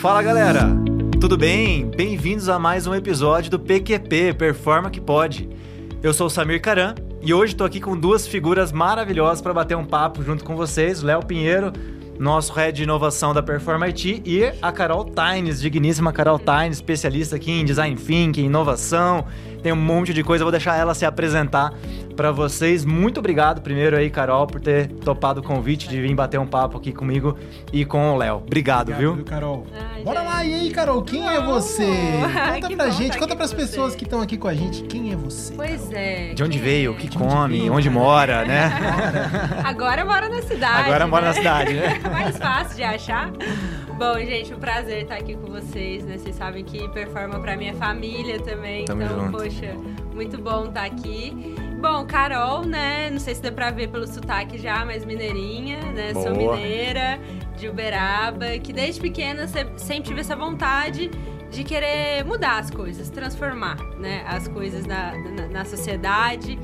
Fala galera, tudo bem? Bem-vindos a mais um episódio do PQP Performa que Pode. Eu sou o Samir Caran e hoje estou aqui com duas figuras maravilhosas para bater um papo junto com vocês: Léo Pinheiro, nosso head de inovação da Performa IT, e a Carol Tynes, digníssima Carol Tynes, especialista aqui em design thinking, inovação, tem um monte de coisa. Eu vou deixar ela se apresentar para vocês. Muito obrigado primeiro aí, Carol, por ter topado o convite de vir bater um papo aqui comigo e com o Léo. Obrigado, Obrigado, viu? Carol? Ai, Bora gente. lá, e aí, Carol, quem é Vamos. você? Conta que pra gente, tá conta pras pessoas você. que estão aqui com a gente. Quem é você? Pois é. De onde quem veio, é? o que De onde come, onde cara? mora, né? Agora mora na cidade. Agora mora né? na cidade, né? Mais fácil de achar. Bom, gente, um prazer estar aqui com vocês, né? Vocês sabem que performa pra minha família também. Tamo então, junto. poxa, muito bom estar aqui. Bom, Carol, né? Não sei se deu pra ver pelo sotaque já, mas mineirinha, né? Sou Boa. mineira, de Uberaba, que desde pequena se- sempre tive essa vontade de querer mudar as coisas, transformar, né? As coisas na, na, na sociedade.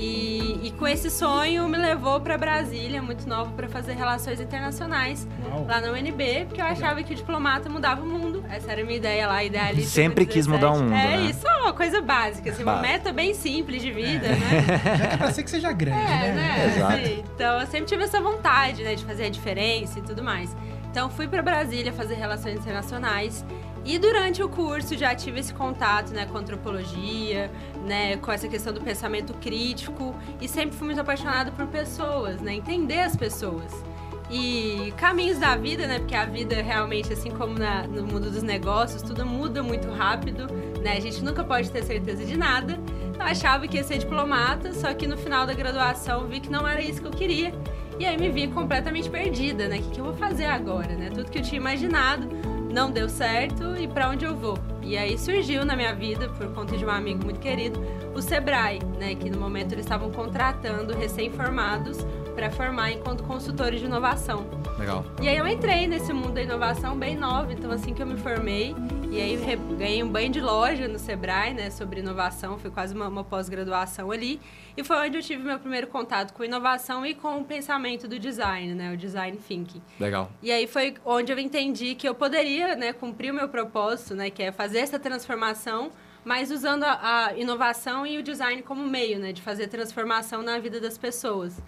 E, e com esse sonho me levou para Brasília, muito nova, para fazer relações internacionais Uau. lá na UNB, porque eu achava que o diplomata mudava o mundo. Essa era a minha ideia lá, idealista. Sempre quis 2017. mudar o mundo, É né? isso, é uma coisa básica, assim, uma meta bem simples de vida, né? Já que é pra ser que seja grande, É, né? né? Exato. Assim, então eu sempre tive essa vontade, né, de fazer a diferença e tudo mais. Então fui para Brasília fazer relações internacionais e durante o curso já tive esse contato, né, com antropologia, né, com essa questão do pensamento crítico e sempre fui muito apaixonada por pessoas, né, entender as pessoas. E caminhos da vida, né? Porque a vida realmente, assim como na- no mundo dos negócios, tudo muda muito rápido, né? A gente nunca pode ter certeza de nada. Eu achava que ia ser diplomata, só que no final da graduação vi que não era isso que eu queria. E aí me vi completamente perdida, né? O que, que eu vou fazer agora, né? Tudo que eu tinha imaginado não deu certo e para onde eu vou? E aí surgiu na minha vida, por conta de um amigo muito querido, o Sebrae, né? Que no momento eles estavam contratando recém-formados para formar enquanto consultores de inovação. Legal. E aí eu entrei nesse mundo da inovação bem nova, então assim que eu me formei, e aí ganhei um banho de loja no Sebrae, né, sobre inovação, foi quase uma, uma pós-graduação ali, e foi onde eu tive meu primeiro contato com inovação e com o pensamento do design, né, o design thinking. Legal. E aí foi onde eu entendi que eu poderia, né, cumprir o meu propósito, né, que é fazer essa transformação, mas usando a, a inovação e o design como meio, né, de fazer transformação na vida das pessoas.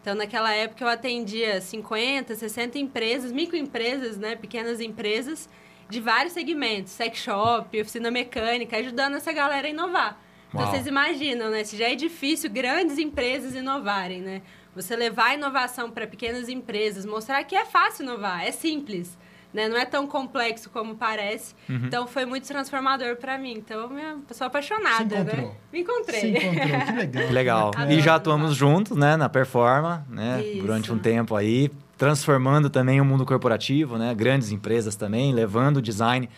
Então, naquela época, eu atendia 50, 60 empresas, microempresas, né, pequenas empresas, de vários segmentos, sex shop, oficina mecânica, ajudando essa galera a inovar. Então, vocês imaginam, né, se já é difícil grandes empresas inovarem, né? Você levar a inovação para pequenas empresas, mostrar que é fácil inovar, é simples. Né? Não é tão complexo como parece. Uhum. Então foi muito transformador para mim. Então, minha pessoa apaixonada, Se encontrou. né? Me encontrei. Se encontrou, que legal. Que legal. E já atuamos juntos, né, na Performa, né, Isso. durante um tempo aí, transformando também o mundo corporativo, né, grandes empresas também, levando o design,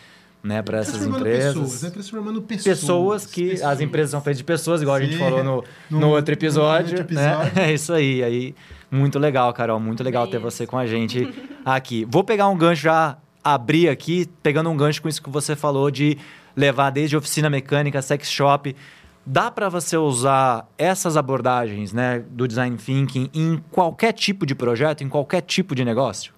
né, para essas Transformando empresas. pessoas, né? Transformando pessoas. Pessoas que pessoas. as empresas são feitas de pessoas, igual a gente Sim. falou no, no, No- outro no episódio, outro né? episódio. É isso aí. Aí muito legal, Carol, muito legal Bem ter isso. você com a gente aqui. Vou pegar um gancho já abrir aqui, pegando um gancho com isso que você falou de levar desde oficina mecânica, sex shop. Dá para você usar essas abordagens, né, do design thinking em qualquer tipo de projeto, em qualquer tipo de negócio?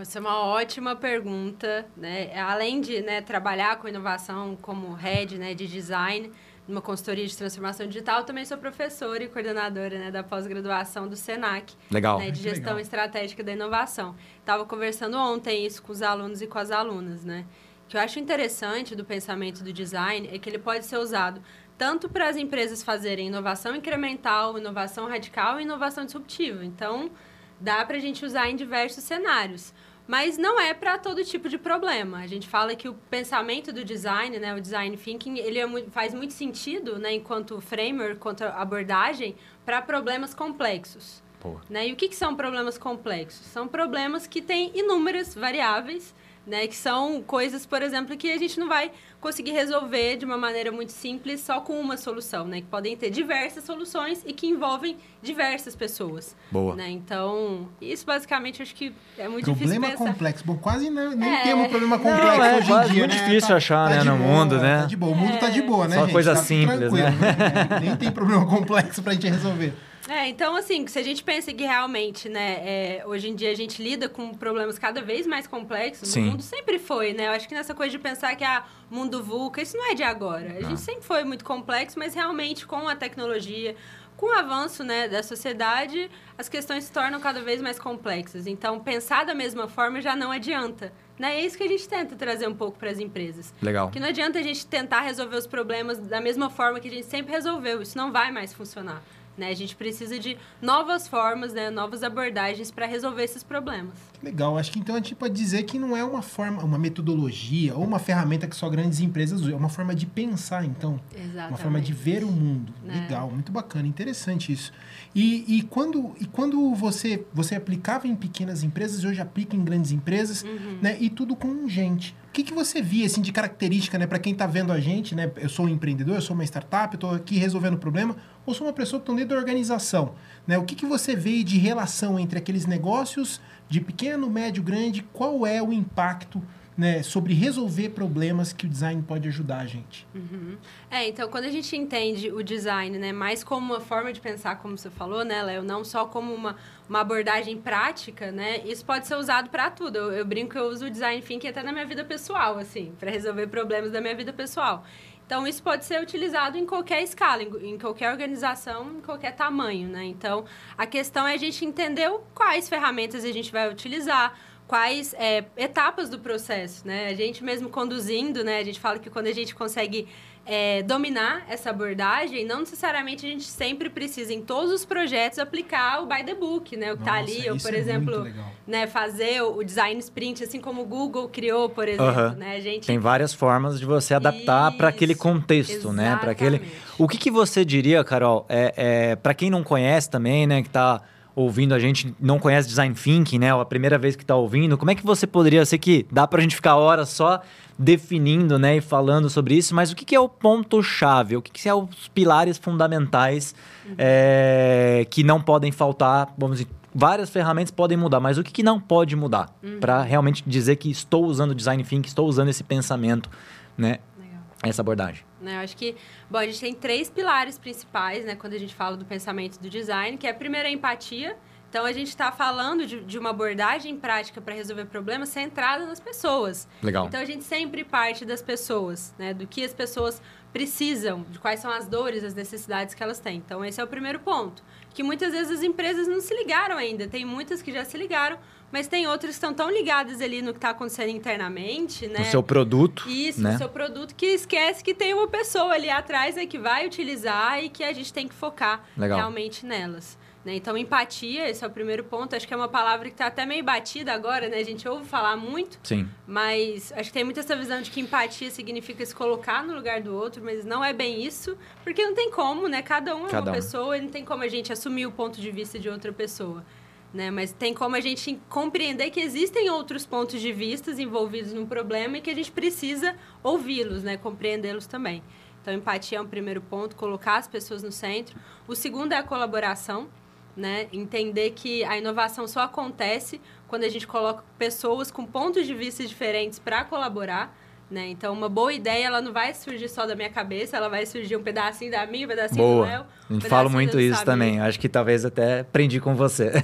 Essa é uma ótima pergunta, né? Além de né, trabalhar com inovação como head né, de design, numa consultoria de transformação digital, também sou professora e coordenadora né, da pós-graduação do SENAC, Legal. né, de gestão legal. estratégica da inovação. Estava conversando ontem isso com os alunos e com as alunas, né? O que eu acho interessante do pensamento do design é que ele pode ser usado tanto para as empresas fazerem inovação incremental, inovação radical e inovação disruptiva. Então, dá para a gente usar em diversos cenários. Mas não é para todo tipo de problema. A gente fala que o pensamento do design, né, o design thinking, ele é muito- faz muito sentido, né, enquanto framework, quanto abordagem, para problemas complexos. Né? E o que, que são problemas complexos? São problemas que têm inúmeras variáveis, né? que são coisas, por exemplo, que a gente não vai conseguir resolver de uma maneira muito simples só com uma solução, né? que podem ter diversas soluções e que envolvem diversas pessoas. Boa. Né? Então, isso basicamente acho que é muito Problema difícil pensar. complexo. Bom, quase não, nem É. temos problema Não, complexo é hoje em dia, muito né? difícil achar, né, de no boa, mundo, né? Tá de boa, o mundo tá de boa, né, Só gente? coisa Tá simples, tranquilo, né? Nem tem problema complexo pra gente resolver. É, então assim, se a gente pensa que realmente, né, é, hoje em dia a gente lida com problemas cada vez mais complexos, Sim. o mundo sempre foi, né? Eu acho que nessa coisa de pensar que a mundo VUCA, isso não é de agora. A gente sempre foi muito complexo, mas realmente com a tecnologia, com o avanço né, da sociedade, as questões se tornam cada vez mais complexas. Então, pensar da mesma forma já não adianta. Né? É isso que a gente tenta trazer um pouco para as empresas. Legal. Que não adianta a gente tentar resolver os problemas da mesma forma que a gente sempre resolveu. Isso não vai mais funcionar. Né? A gente precisa de novas formas, né? novas abordagens para resolver esses problemas. Legal, acho que então a gente pode dizer que não é uma forma, uma metodologia ou uma ferramenta que só grandes empresas usam, é uma forma de pensar, então. Exatamente. Uma forma de ver o mundo. Né? Legal, muito bacana, interessante isso. E, e quando, e quando você, você aplicava em pequenas empresas, hoje aplica em grandes empresas, Uhum. né? E tudo com gente. O que, que você via assim, de característica, né? Para quem está vendo a gente, né? Eu sou um empreendedor, eu sou uma startup, eu estou aqui resolvendo o problema, ou sou uma pessoa que está dentro da organização. Né? O que, que você vê de relação entre aqueles negócios de pequeno, médio, grande? Qual é o impacto né, sobre resolver problemas que o design pode ajudar a gente? Uhum. É, então quando a gente entende o design, né, mais como uma forma de pensar, como você falou, né, Léo, não só como uma, uma abordagem prática, né, isso pode ser usado para tudo. Eu, eu brinco que eu uso o design thinking até na minha vida pessoal, assim, para resolver problemas da minha vida pessoal. Então, isso pode ser utilizado em qualquer escala, em, qualquer organização, em qualquer tamanho, né? Então, a questão é a gente entender quais ferramentas a gente vai utilizar, quais é, etapas do processo, né? A gente mesmo conduzindo, né? A gente fala que quando a gente consegue é, dominar essa abordagem, não necessariamente a gente sempre precisa, em todos os projetos, aplicar o by the book, né? O que tá ali, ou, por é exemplo, né, fazer o design sprint, assim como o Google criou, por exemplo, Aham. né? A gente Tem várias formas de você adaptar para aquele contexto, né? Para aquele. exatamente. O que, que você diria, Carol? É, é para quem não conhece também, né? Que tá ouvindo a gente, não conhece design thinking, né? Ou a primeira vez que tá ouvindo, como é que você poderia ser que dá pra gente ficar horas só definindo, né, e falando sobre isso, mas o que, que é o ponto chave? O que, que são os pilares fundamentais é, que não podem faltar? Vamos dizer, várias ferramentas podem mudar, mas o que, que não pode mudar Pra realmente dizer que estou usando design thinking, estou usando esse pensamento, né? Legal. Essa abordagem. Né? Eu acho que, bom, a gente tem três pilares principais, né, quando a gente fala do pensamento do design, que é a primeira a empatia. Então, a gente está falando de, de uma abordagem prática para resolver problemas centrada nas pessoas. Legal. Então, a gente sempre parte das pessoas, né, do que as pessoas precisam, de quais são as dores, as necessidades que elas têm. Então, esse é o primeiro ponto. Que muitas vezes as empresas não se ligaram ainda. Tem muitas que já se ligaram, mas tem outras que estão tão ligadas ali no que está acontecendo internamente, né? No seu produto, Isso, né? o seu produto que esquece que tem uma pessoa ali atrás né, que vai utilizar e que a gente tem que focar Legal. realmente nelas. né? Então, empatia, esse é o primeiro ponto. Acho que é uma palavra que está até meio batida agora, né? A gente ouve falar muito, Sim. mas acho que tem muito essa visão de que empatia significa se colocar no lugar do outro, mas não é bem isso, porque não tem como, né? Cada um é Cada uma um. pessoa e não tem como a gente assumir o ponto de vista de outra pessoa. Né? Mas tem como a gente compreender que existem outros pontos de vista envolvidos num problema e que a gente precisa ouvi-los, né? Compreendê-los também. Então, empatia é um primeiro ponto, colocar as pessoas no centro. O segundo é a colaboração, né? Entender que a inovação só acontece quando a gente coloca pessoas com pontos de vista diferentes para colaborar. Né? Então, uma boa ideia, ela não vai surgir só da minha cabeça, ela vai surgir um pedacinho da minha, um pedacinho do Boa. Léo. A um pedacinho muito do isso Samir. também. Acho que talvez até aprendi com você.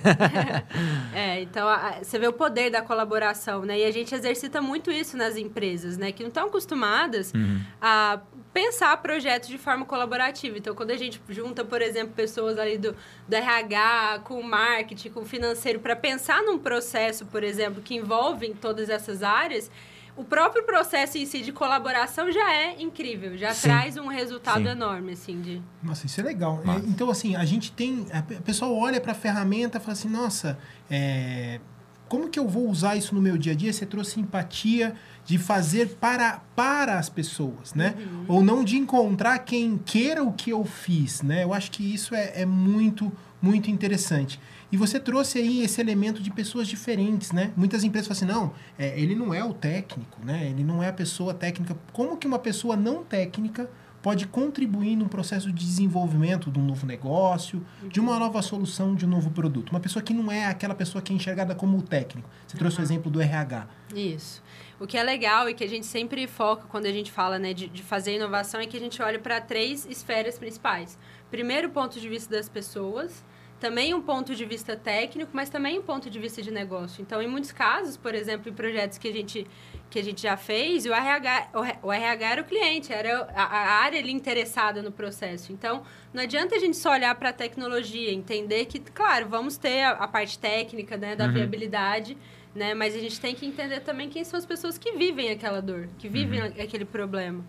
É, então a- você vê o poder da colaboração, né? E a gente exercita muito isso nas empresas, né? Que não estão acostumadas Uhum. a pensar projetos de forma colaborativa. Então, quando a gente junta, por exemplo, pessoas ali do, do RH, com o marketing, com o financeiro, para pensar num processo, por exemplo, que envolve todas essas áreas, o próprio processo em si de colaboração já é incrível, já Sim. traz um resultado Sim. enorme, assim, de... Nossa, isso é legal. Massa. É, então, assim, a gente tem. A pe- a pessoa olha para a ferramenta e fala assim: nossa, é, como que eu vou usar isso no meu dia a dia? Você trouxe empatia de fazer para, para as pessoas, né? Ou não de encontrar quem queira o que eu fiz, né? Eu acho que isso é, é muito, muito interessante. E você trouxe aí esse elemento de pessoas diferentes, né? Muitas empresas falam assim, não, é, ele não é o técnico, né? Ele não é a pessoa técnica. Como que uma pessoa não técnica pode contribuir no processo de desenvolvimento de um novo negócio, de uma nova solução, de um novo produto? Uma pessoa que não é aquela pessoa que é enxergada como o técnico. Você trouxe o exemplo do RH. Isso. O que é legal e que a gente sempre foca quando a gente fala né, de, de fazer inovação é que a gente olha para três esferas principais. Primeiro, o ponto de vista das pessoas, também um ponto de vista técnico, mas também um ponto de vista de negócio. Então, em muitos casos, por exemplo, em projetos que a gente, que a gente já fez, o RH, o RH era o cliente, era a, a área ali interessada no processo. Então, não adianta a gente só olhar para a tecnologia, entender que, claro, vamos ter a, a parte técnica né, da uhum. viabilidade, né, mas a gente tem que entender também quem são as pessoas que vivem aquela dor, que vivem uhum. aquele problema.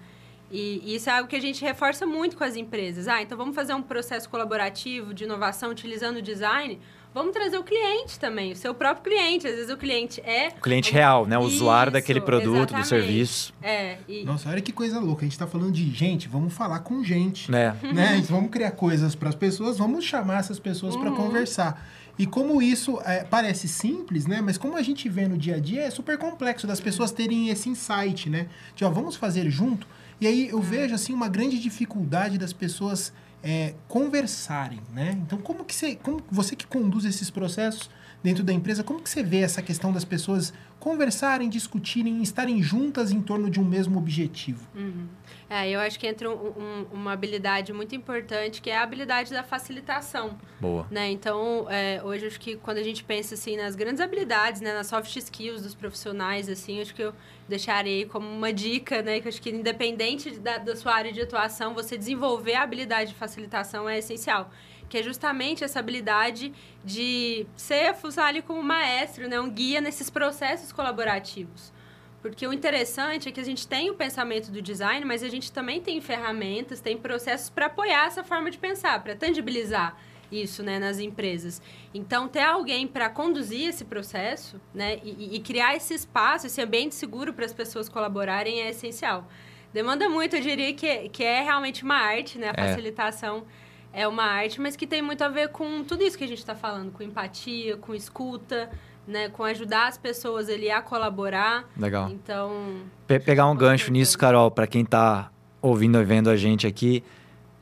E, isso é algo que a gente reforça muito com as empresas. Ah, então vamos fazer um processo colaborativo de inovação utilizando o design. Vamos trazer o cliente também, o seu próprio cliente. Às vezes o cliente é. O cliente real, né? O isso, usuário daquele produto, exatamente. do serviço. É. E... Nossa, olha que coisa louca. A gente está falando de gente, vamos falar com gente. É. Né? vamos criar coisas para as pessoas, vamos chamar essas pessoas uhum. para conversar. E como isso é, parece simples, né? Mas como a gente vê no dia a dia, é super complexo das pessoas terem esse insight, né? De, ó, vamos fazer junto. E aí eu vejo assim uma grande dificuldade das pessoas é, conversarem, né? Então como que você, como você que conduz esses processos dentro da empresa, como que você vê essa questão das pessoas conversarem, discutirem, estarem juntas em torno de um mesmo objetivo? Uhum. É, eu acho que entra um, um, uma habilidade muito importante, que é a habilidade da facilitação. Boa. Né? Então, é, hoje, acho que quando a gente pensa, assim, nas grandes habilidades, né? Nas soft skills dos profissionais, assim, acho que eu deixarei como uma dica, né? Que acho que independente da, da sua área de atuação, você desenvolver a habilidade de facilitação é essencial que é justamente essa habilidade de ser funcionar ali como maestro, né, um guia nesses processos colaborativos. Porque o interessante é que a gente tem o pensamento do design, mas a gente também tem ferramentas, tem processos para apoiar essa forma de pensar, para tangibilizar isso né, nas empresas. Então, ter alguém para conduzir esse processo né, e, e, criar esse espaço, esse ambiente seguro para as pessoas colaborarem é essencial. Demanda muito, eu diria que, que é realmente uma arte, né? A é. facilitação é uma arte, mas que tem muito a ver com tudo isso que a gente está falando, com empatia, com escuta, né, com ajudar as pessoas ali a colaborar. Legal. Então. Pe pegar um gancho nisso, Carol, para quem está ouvindo e vendo a gente aqui,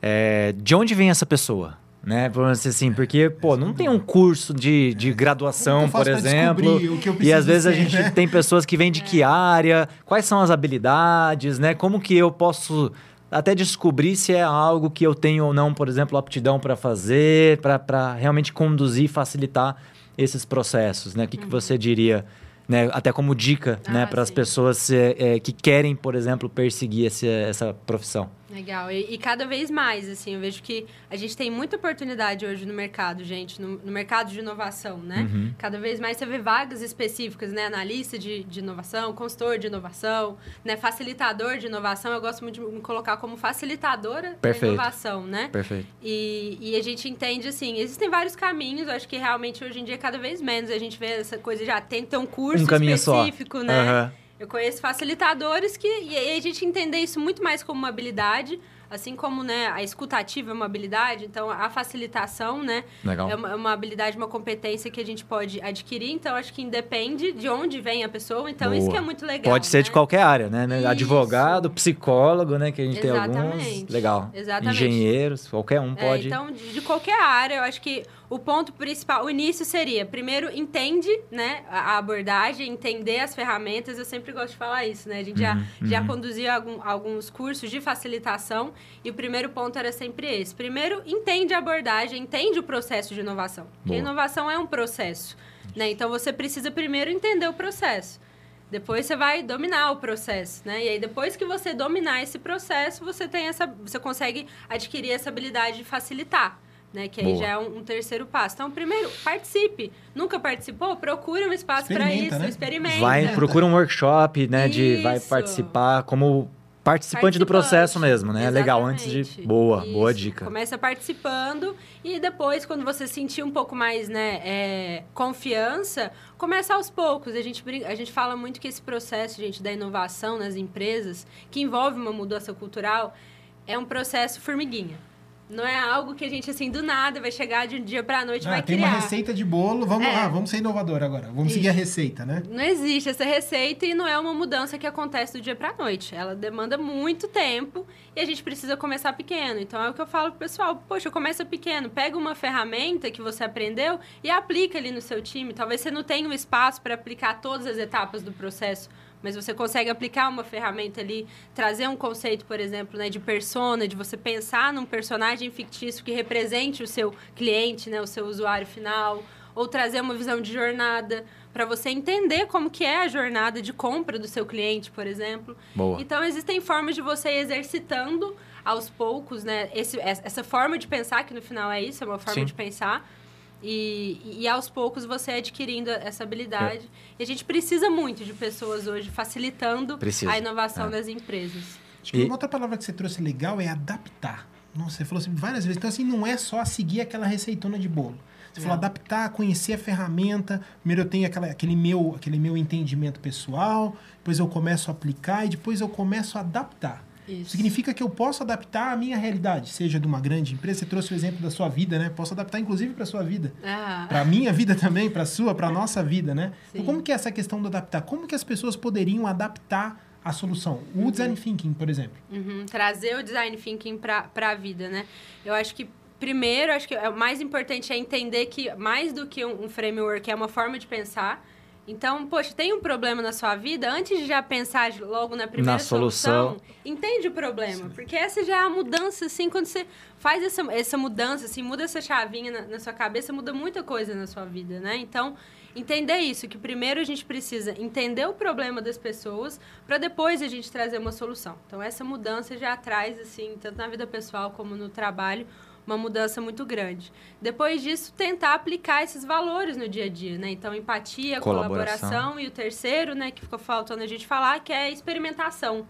é, de onde vem essa pessoa? Né? assim, porque, pô, não tem um curso de, de graduação, por exemplo. e às vezes ser, a gente né? tem pessoas que vêm de que área, quais são as habilidades, né? Como que eu posso até descobrir se é algo que eu tenho ou não, por exemplo, aptidão para fazer, para realmente conduzir, facilitar esses processos, né? O que, uhum. que você diria, né? Até como dica, né, ah, né, para as pessoas é, que querem, por exemplo, perseguir esse, essa profissão? Legal. E, e, cada vez mais, assim, eu vejo que a gente tem muita oportunidade hoje no mercado, gente, no, no mercado de inovação, né? Uhum. Cada vez mais você vê vagas específicas, né? Analista de, de inovação, consultor de inovação, né? Facilitador de inovação. Eu gosto muito de me colocar como facilitadora Perfeito. da inovação, né? Perfeito. E, e a gente entende, assim, existem vários caminhos. Eu acho que realmente hoje em dia, cada vez menos, a gente vê essa coisa já tem que ter um curso um específico, só. né? Uhum. Eu conheço facilitadores que. E a gente entender isso muito mais como uma habilidade Assim como né, a escutativa é uma habilidade, então a facilitação né, Legal. É, uma, é uma habilidade, uma competência que a gente pode adquirir. Então, acho que independe de onde vem a pessoa. Então, Boa. isso que é muito legal. Pode ser né? de qualquer área, né? Isso. Advogado, psicólogo, né? Que a gente Exatamente. tem alguns. Legal. Exatamente. Engenheiros, qualquer um é, pode. É, então, de, de qualquer área, eu acho que o ponto principal, o início seria, primeiro, entende, né, a abordagem, entender as ferramentas. Eu sempre gosto de falar isso, né? A gente já, uhum. já uhum. conduziu algum, alguns cursos de facilitação e o primeiro ponto era sempre esse. Primeiro, entende a abordagem, entende o processo de inovação. Porque inovação é um processo, né? Então, você precisa primeiro entender o processo. Depois você vai dominar o processo, né? E aí depois que você dominar esse processo, você tem essa, você consegue adquirir essa habilidade de facilitar né? Que aí Boa. já é um, um, terceiro passo. Então, primeiro, participe. Nunca participou? Procure um espaço para isso, né? experimenta. Vai, procura um workshop, né? Isso. De vai participar como participante, do processo mesmo, né? Exatamente. Legal, antes de. Boa, Isso. boa dica. Começa participando e depois, quando você sentir um pouco mais, né, é, confiança, começa aos poucos. A gente, a gente fala muito que esse processo, gente, da inovação nas empresas, que envolve uma mudança cultural, é um processo formiguinha. Não é algo que a gente, assim, do nada vai chegar de um dia pra noite e ah, vai tem criar. Tem uma receita de bolo, vamos é. lá, vamos ser inovador agora. Vamos Isso. seguir a receita, né? Não existe essa receita e não é uma mudança que acontece do dia pra noite. Ela demanda muito tempo e a gente precisa começar pequeno. Então, é o que eu falo pro pessoal. Poxa, começa pequeno. Pega uma ferramenta que você aprendeu e aplica ali no seu time. Talvez você não tenha um espaço para aplicar todas as etapas do processo mas você consegue aplicar uma ferramenta ali, trazer um conceito, por exemplo, né, de persona, de você pensar num personagem fictício que represente o seu cliente, né, o seu usuário final, ou trazer uma visão de jornada para você entender como que é a jornada de compra do seu cliente, por exemplo. Boa. Então existem formas de você ir exercitando aos poucos, né, esse, essa forma de pensar que no final é isso, é uma forma Sim. de pensar. E, e aos poucos você adquirindo essa habilidade. É. E a gente precisa muito de pessoas hoje facilitando Precisa, a inovação é. das empresas. Acho que E- uma outra palavra que você trouxe legal é adaptar. Nossa, você falou assim várias vezes. Então, assim, não é só seguir aquela receitona de bolo. Você falou Não. adaptar, conhecer a ferramenta. Primeiro eu tenho aquela, aquele, meu, aquele meu entendimento pessoal, depois eu começo a aplicar e depois eu começo a adaptar. Isso. Significa que eu posso adaptar a minha realidade, seja de uma grande empresa. Você trouxe o exemplo da sua vida, né? Posso adaptar, inclusive, para sua vida. Ah, Para a minha vida também, para a sua, para a nossa vida, né? Então, como que é essa questão do adaptar? Como que as pessoas poderiam adaptar a solução? O design thinking, por exemplo. Uhum, trazer o design thinking para a vida, né? Eu acho que primeiro, acho que é o mais importante é entender que mais do que um framework é uma forma de pensar. Então, poxa, tem um problema na sua vida, antes de já pensar logo na primeira Na solução. entende o problema. Porque essa já é a mudança, assim, quando você faz essa, essa mudança, assim, muda essa chavinha na, na sua cabeça, muda muita coisa na sua vida, né? Então, entender isso, que primeiro a gente precisa entender o problema das pessoas, para depois a gente trazer uma solução. Então, essa mudança já traz, assim, tanto na vida pessoal como no trabalho, uma mudança muito grande. Depois disso, tentar aplicar esses valores no dia a dia, né? Então, empatia, Colaboração. colaboração e o terceiro, né, que ficou faltando a gente falar, que é a experimentação.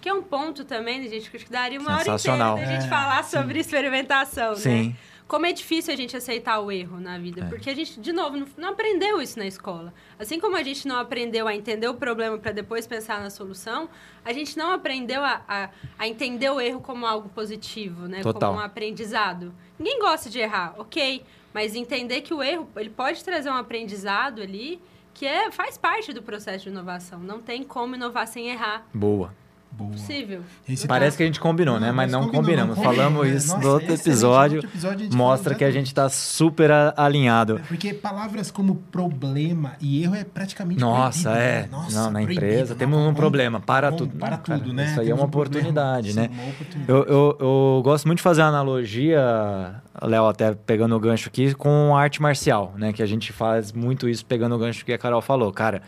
Que é um ponto também, né, gente, que acho que daria uma hora inteira da gente É, falar sim. sobre experimentação, Sim. né? Como é difícil a gente aceitar o erro na vida, É. porque a gente, de novo, não, não aprendeu isso na escola. Assim como a gente não aprendeu a entender o problema para depois pensar na solução, a gente não aprendeu a, a, a entender o erro como algo positivo, né? Total. Como um aprendizado. Ninguém gosta de errar, ok, mas entender que o erro ele pode trazer um aprendizado ali que é, faz parte do processo de inovação. Não tem como inovar sem errar. Boa. Boa. Possível. Esse Parece tá- que a gente combinou, né? Não, Mas não combinamos. não Falamos né? isso Nossa, no outro episódio. Outro episódio Mostra falou que a gente tá super alinhado. Porque palavras como problema e erro é praticamente Nossa, proibido, é. né? Nossa, não, na proibido. empresa Não, temos um problema. Para vamos- tudo. Para Não, cara, tudo, né? Isso aí é Temos uma um problema. oportunidade, Sim, né? uma oportunidade. Eu, eu, eu gosto muito de fazer a analogia, Léo, até pegando o gancho aqui, com arte marcial, né? Que a gente faz muito isso pegando o gancho que a Carol falou. Cara,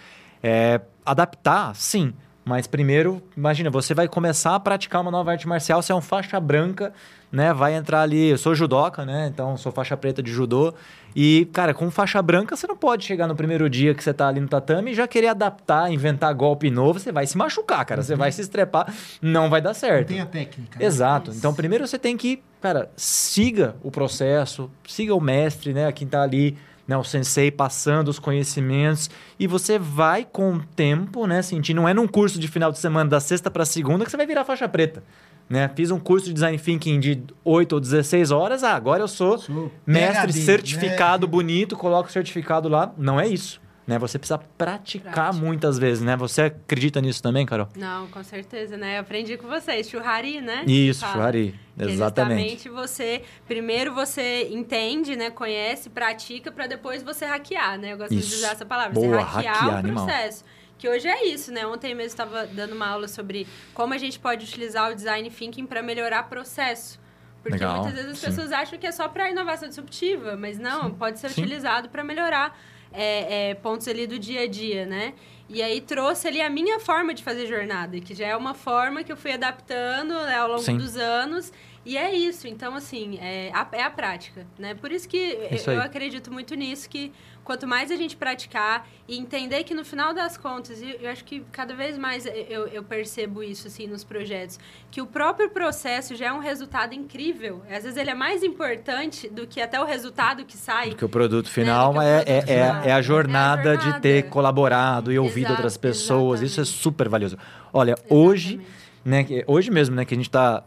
é, adaptar, sim. Mas primeiro, imagina, você vai começar a praticar uma nova arte marcial, você é um faixa branca, né? Vai entrar ali, eu sou judoca, né? Então sou faixa preta de judô. E, cara, com faixa branca, você não pode chegar no primeiro dia que você tá ali no tatame e já querer adaptar, inventar golpe novo, você vai se machucar, cara. Você vai se estrepar, não vai dar Não certo. tem a técnica. né? Exato. Isso. Então, primeiro você tem que, cara, siga o processo, siga o mestre, né? Quem tá ali, né? O sensei passando os conhecimentos. E você vai com o tempo, né? Sentir, não é num curso de final de semana, da sexta para segunda, que você vai virar faixa preta. Né? Fiz um curso de design thinking de 8 ou 16 horas. Ah, agora eu sou, Sou mestre PhD, certificado né? bonito, coloco o certificado lá. Não é isso. Né? Você precisa praticar Prática. muitas vezes, né? Você acredita nisso também, Carol? Não, com certeza, né? Eu aprendi com vocês, churrari, né? Isso. Que é Exatamente. justamente você, primeiro você entende, né, conhece, pratica, para depois você hackear, né? Eu gosto Isso. de usar essa palavra. Boa, você hackear, hackear, o animal. processo. Que hoje é isso, né? Ontem mesmo estava dando uma aula sobre como a gente pode utilizar o design thinking para melhorar processo. Porque Legal, muitas vezes as sim. pessoas acham que é só para inovação disruptiva, mas não, pode ser Sim. utilizado para melhorar é, é, pontos ali do dia a dia, né? E aí trouxe ali a minha forma de fazer jornada, que já é uma forma que eu fui adaptando né, ao longo Sim. dos anos. E é isso. Então, assim, é a, é a prática, né? Por isso que Isso eu, acredito muito nisso, que quanto mais a gente praticar e entender que no final das contas, e eu acho que cada vez mais eu, eu percebo isso, assim, nos projetos, que o próprio processo já é um resultado incrível. Às vezes ele é mais importante do que até o resultado que sai. Porque o produto final do que o é, produto é, é- final. é a jornada de ter jornada. colaborado e ouvido Exato, outras pessoas. Isso é exatamente. super valioso. Olha, hoje, Exatamente. Né, hoje mesmo, né, que a gente está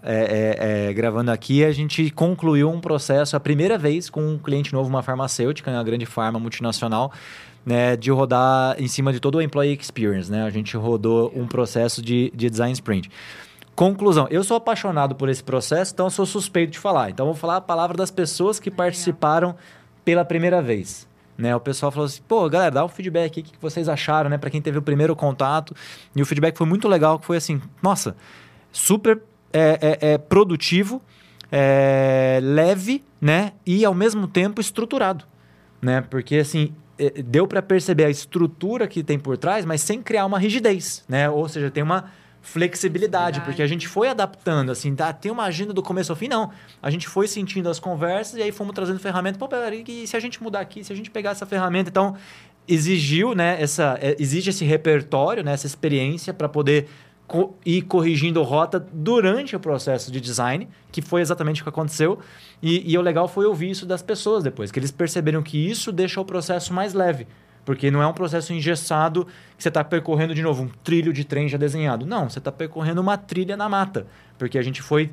gravando aqui, a gente concluiu um processo a primeira vez com um cliente novo, uma farmacêutica, uma grande farma multinacional, né, de rodar em cima de todo o employee experience, né? A gente rodou um processo de, de design sprint. Conclusão, eu sou apaixonado por esse processo, então eu sou suspeito de falar. Então eu vou falar a palavra das pessoas que participaram pela primeira vez. Né? O pessoal falou assim, pô, galera, dá um feedback aí, o que vocês acharam, né? Para quem teve o primeiro contato. E o feedback foi muito legal, que foi assim, nossa, super é, é, é produtivo, é, leve, né? E ao mesmo tempo estruturado, né? Porque assim, é, deu para perceber a estrutura que tem por trás, mas sem criar uma rigidez, né? Ou seja, tem uma flexibilidade, porque a gente foi adaptando, assim, tá? tem uma agenda do começo ao fim, não. A gente foi sentindo as conversas e aí fomos trazendo ferramenta. Pô, peraí, e se a gente mudar aqui, se a gente pegar essa ferramenta, então exigiu, né, essa, é, exige esse repertório, né, essa experiência para poder co ir corrigindo rota durante o processo de design, que foi exatamente o que aconteceu. E, e o legal foi ouvir isso das pessoas depois, que eles perceberam que isso deixa o processo mais leve. Porque não é um processo engessado que você está percorrendo de novo um trilho de trem já desenhado. Não, você está percorrendo uma trilha na mata. Porque a gente foi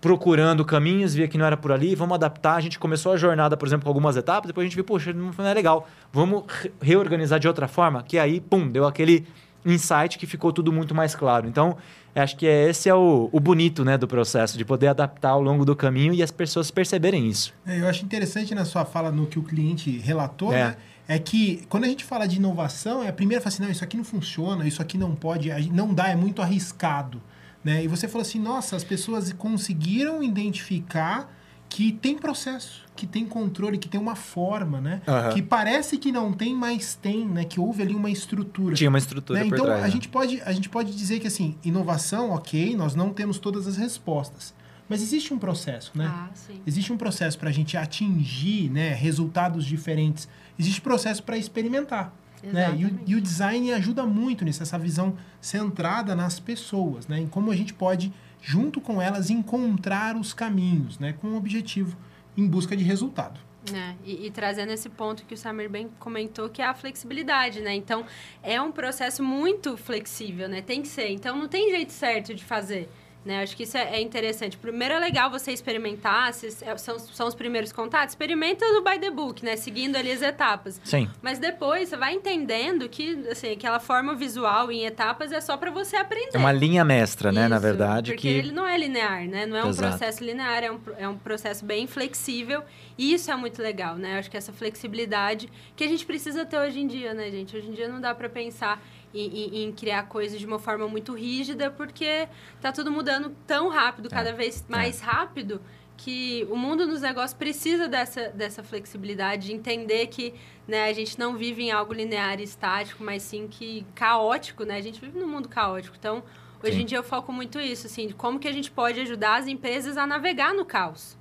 procurando caminhos, via que não era por ali, vamos adaptar. A gente começou a jornada, por exemplo, com algumas etapas, depois a gente viu, poxa, não é legal. Vamos reorganizar de outra forma, que aí, pum, deu aquele insight que ficou tudo muito mais claro. Então, acho que é, esse é o, o, bonito né, do processo, de poder adaptar ao longo do caminho e as pessoas perceberem isso. É, eu acho interessante na sua fala no que o cliente relatou, é. né? É que quando a gente fala de inovação, é a primeira fala assim, não, isso aqui não funciona, isso aqui não pode, não dá, é muito arriscado. Né? E você falou assim, nossa, as pessoas conseguiram identificar que tem processo, que tem controle, que tem uma forma, né? Uhum. Que parece que não tem, mas tem, né? Que houve ali uma estrutura. Tinha uma estrutura né? Então, trás, a, né? gente pode, a gente pode dizer que, assim, inovação, ok, nós não temos todas as respostas. Mas existe um processo, né? Ah, existe um processo para a gente atingir né, resultados diferentes. Existe processo para experimentar. Né? E, o, e o design ajuda muito nisso, essa visão centrada nas pessoas, né? Em como a gente pode junto com elas, encontrar os caminhos, né, com o objetivo em busca de resultado. É, e, e, trazendo esse ponto que o Samir bem comentou, que é a flexibilidade, né? Então, é um processo muito flexível, né? Tem que ser. Então, não tem jeito certo de fazer. Né? Acho que isso é, é interessante. Primeiro é legal você experimentar, se é, são, são os primeiros contatos, experimenta do by the book, né? Seguindo ali as etapas. Sim. Mas depois você vai entendendo que assim, aquela forma visual em etapas é só para você aprender. É uma linha mestra, né? Isso, Na verdade. Porque que... ele não é linear, né? Não é um processo linear, é um, é um processo bem flexível. E isso é muito legal, né? Acho que essa flexibilidade que a gente precisa ter hoje em dia, né, gente? Hoje em dia não dá para pensar em, em, criar coisas de uma forma muito rígida, porque tá tudo mudando tão rápido, é, cada vez mais é. rápido, que o mundo dos negócios precisa dessa, dessa flexibilidade, de entender que né, a gente não vive em algo linear e estático, mas sim que caótico, né? A gente vive num mundo caótico. Então, hoje sim. em dia eu foco muito isso, assim, de como que a gente pode ajudar as empresas a navegar no caos.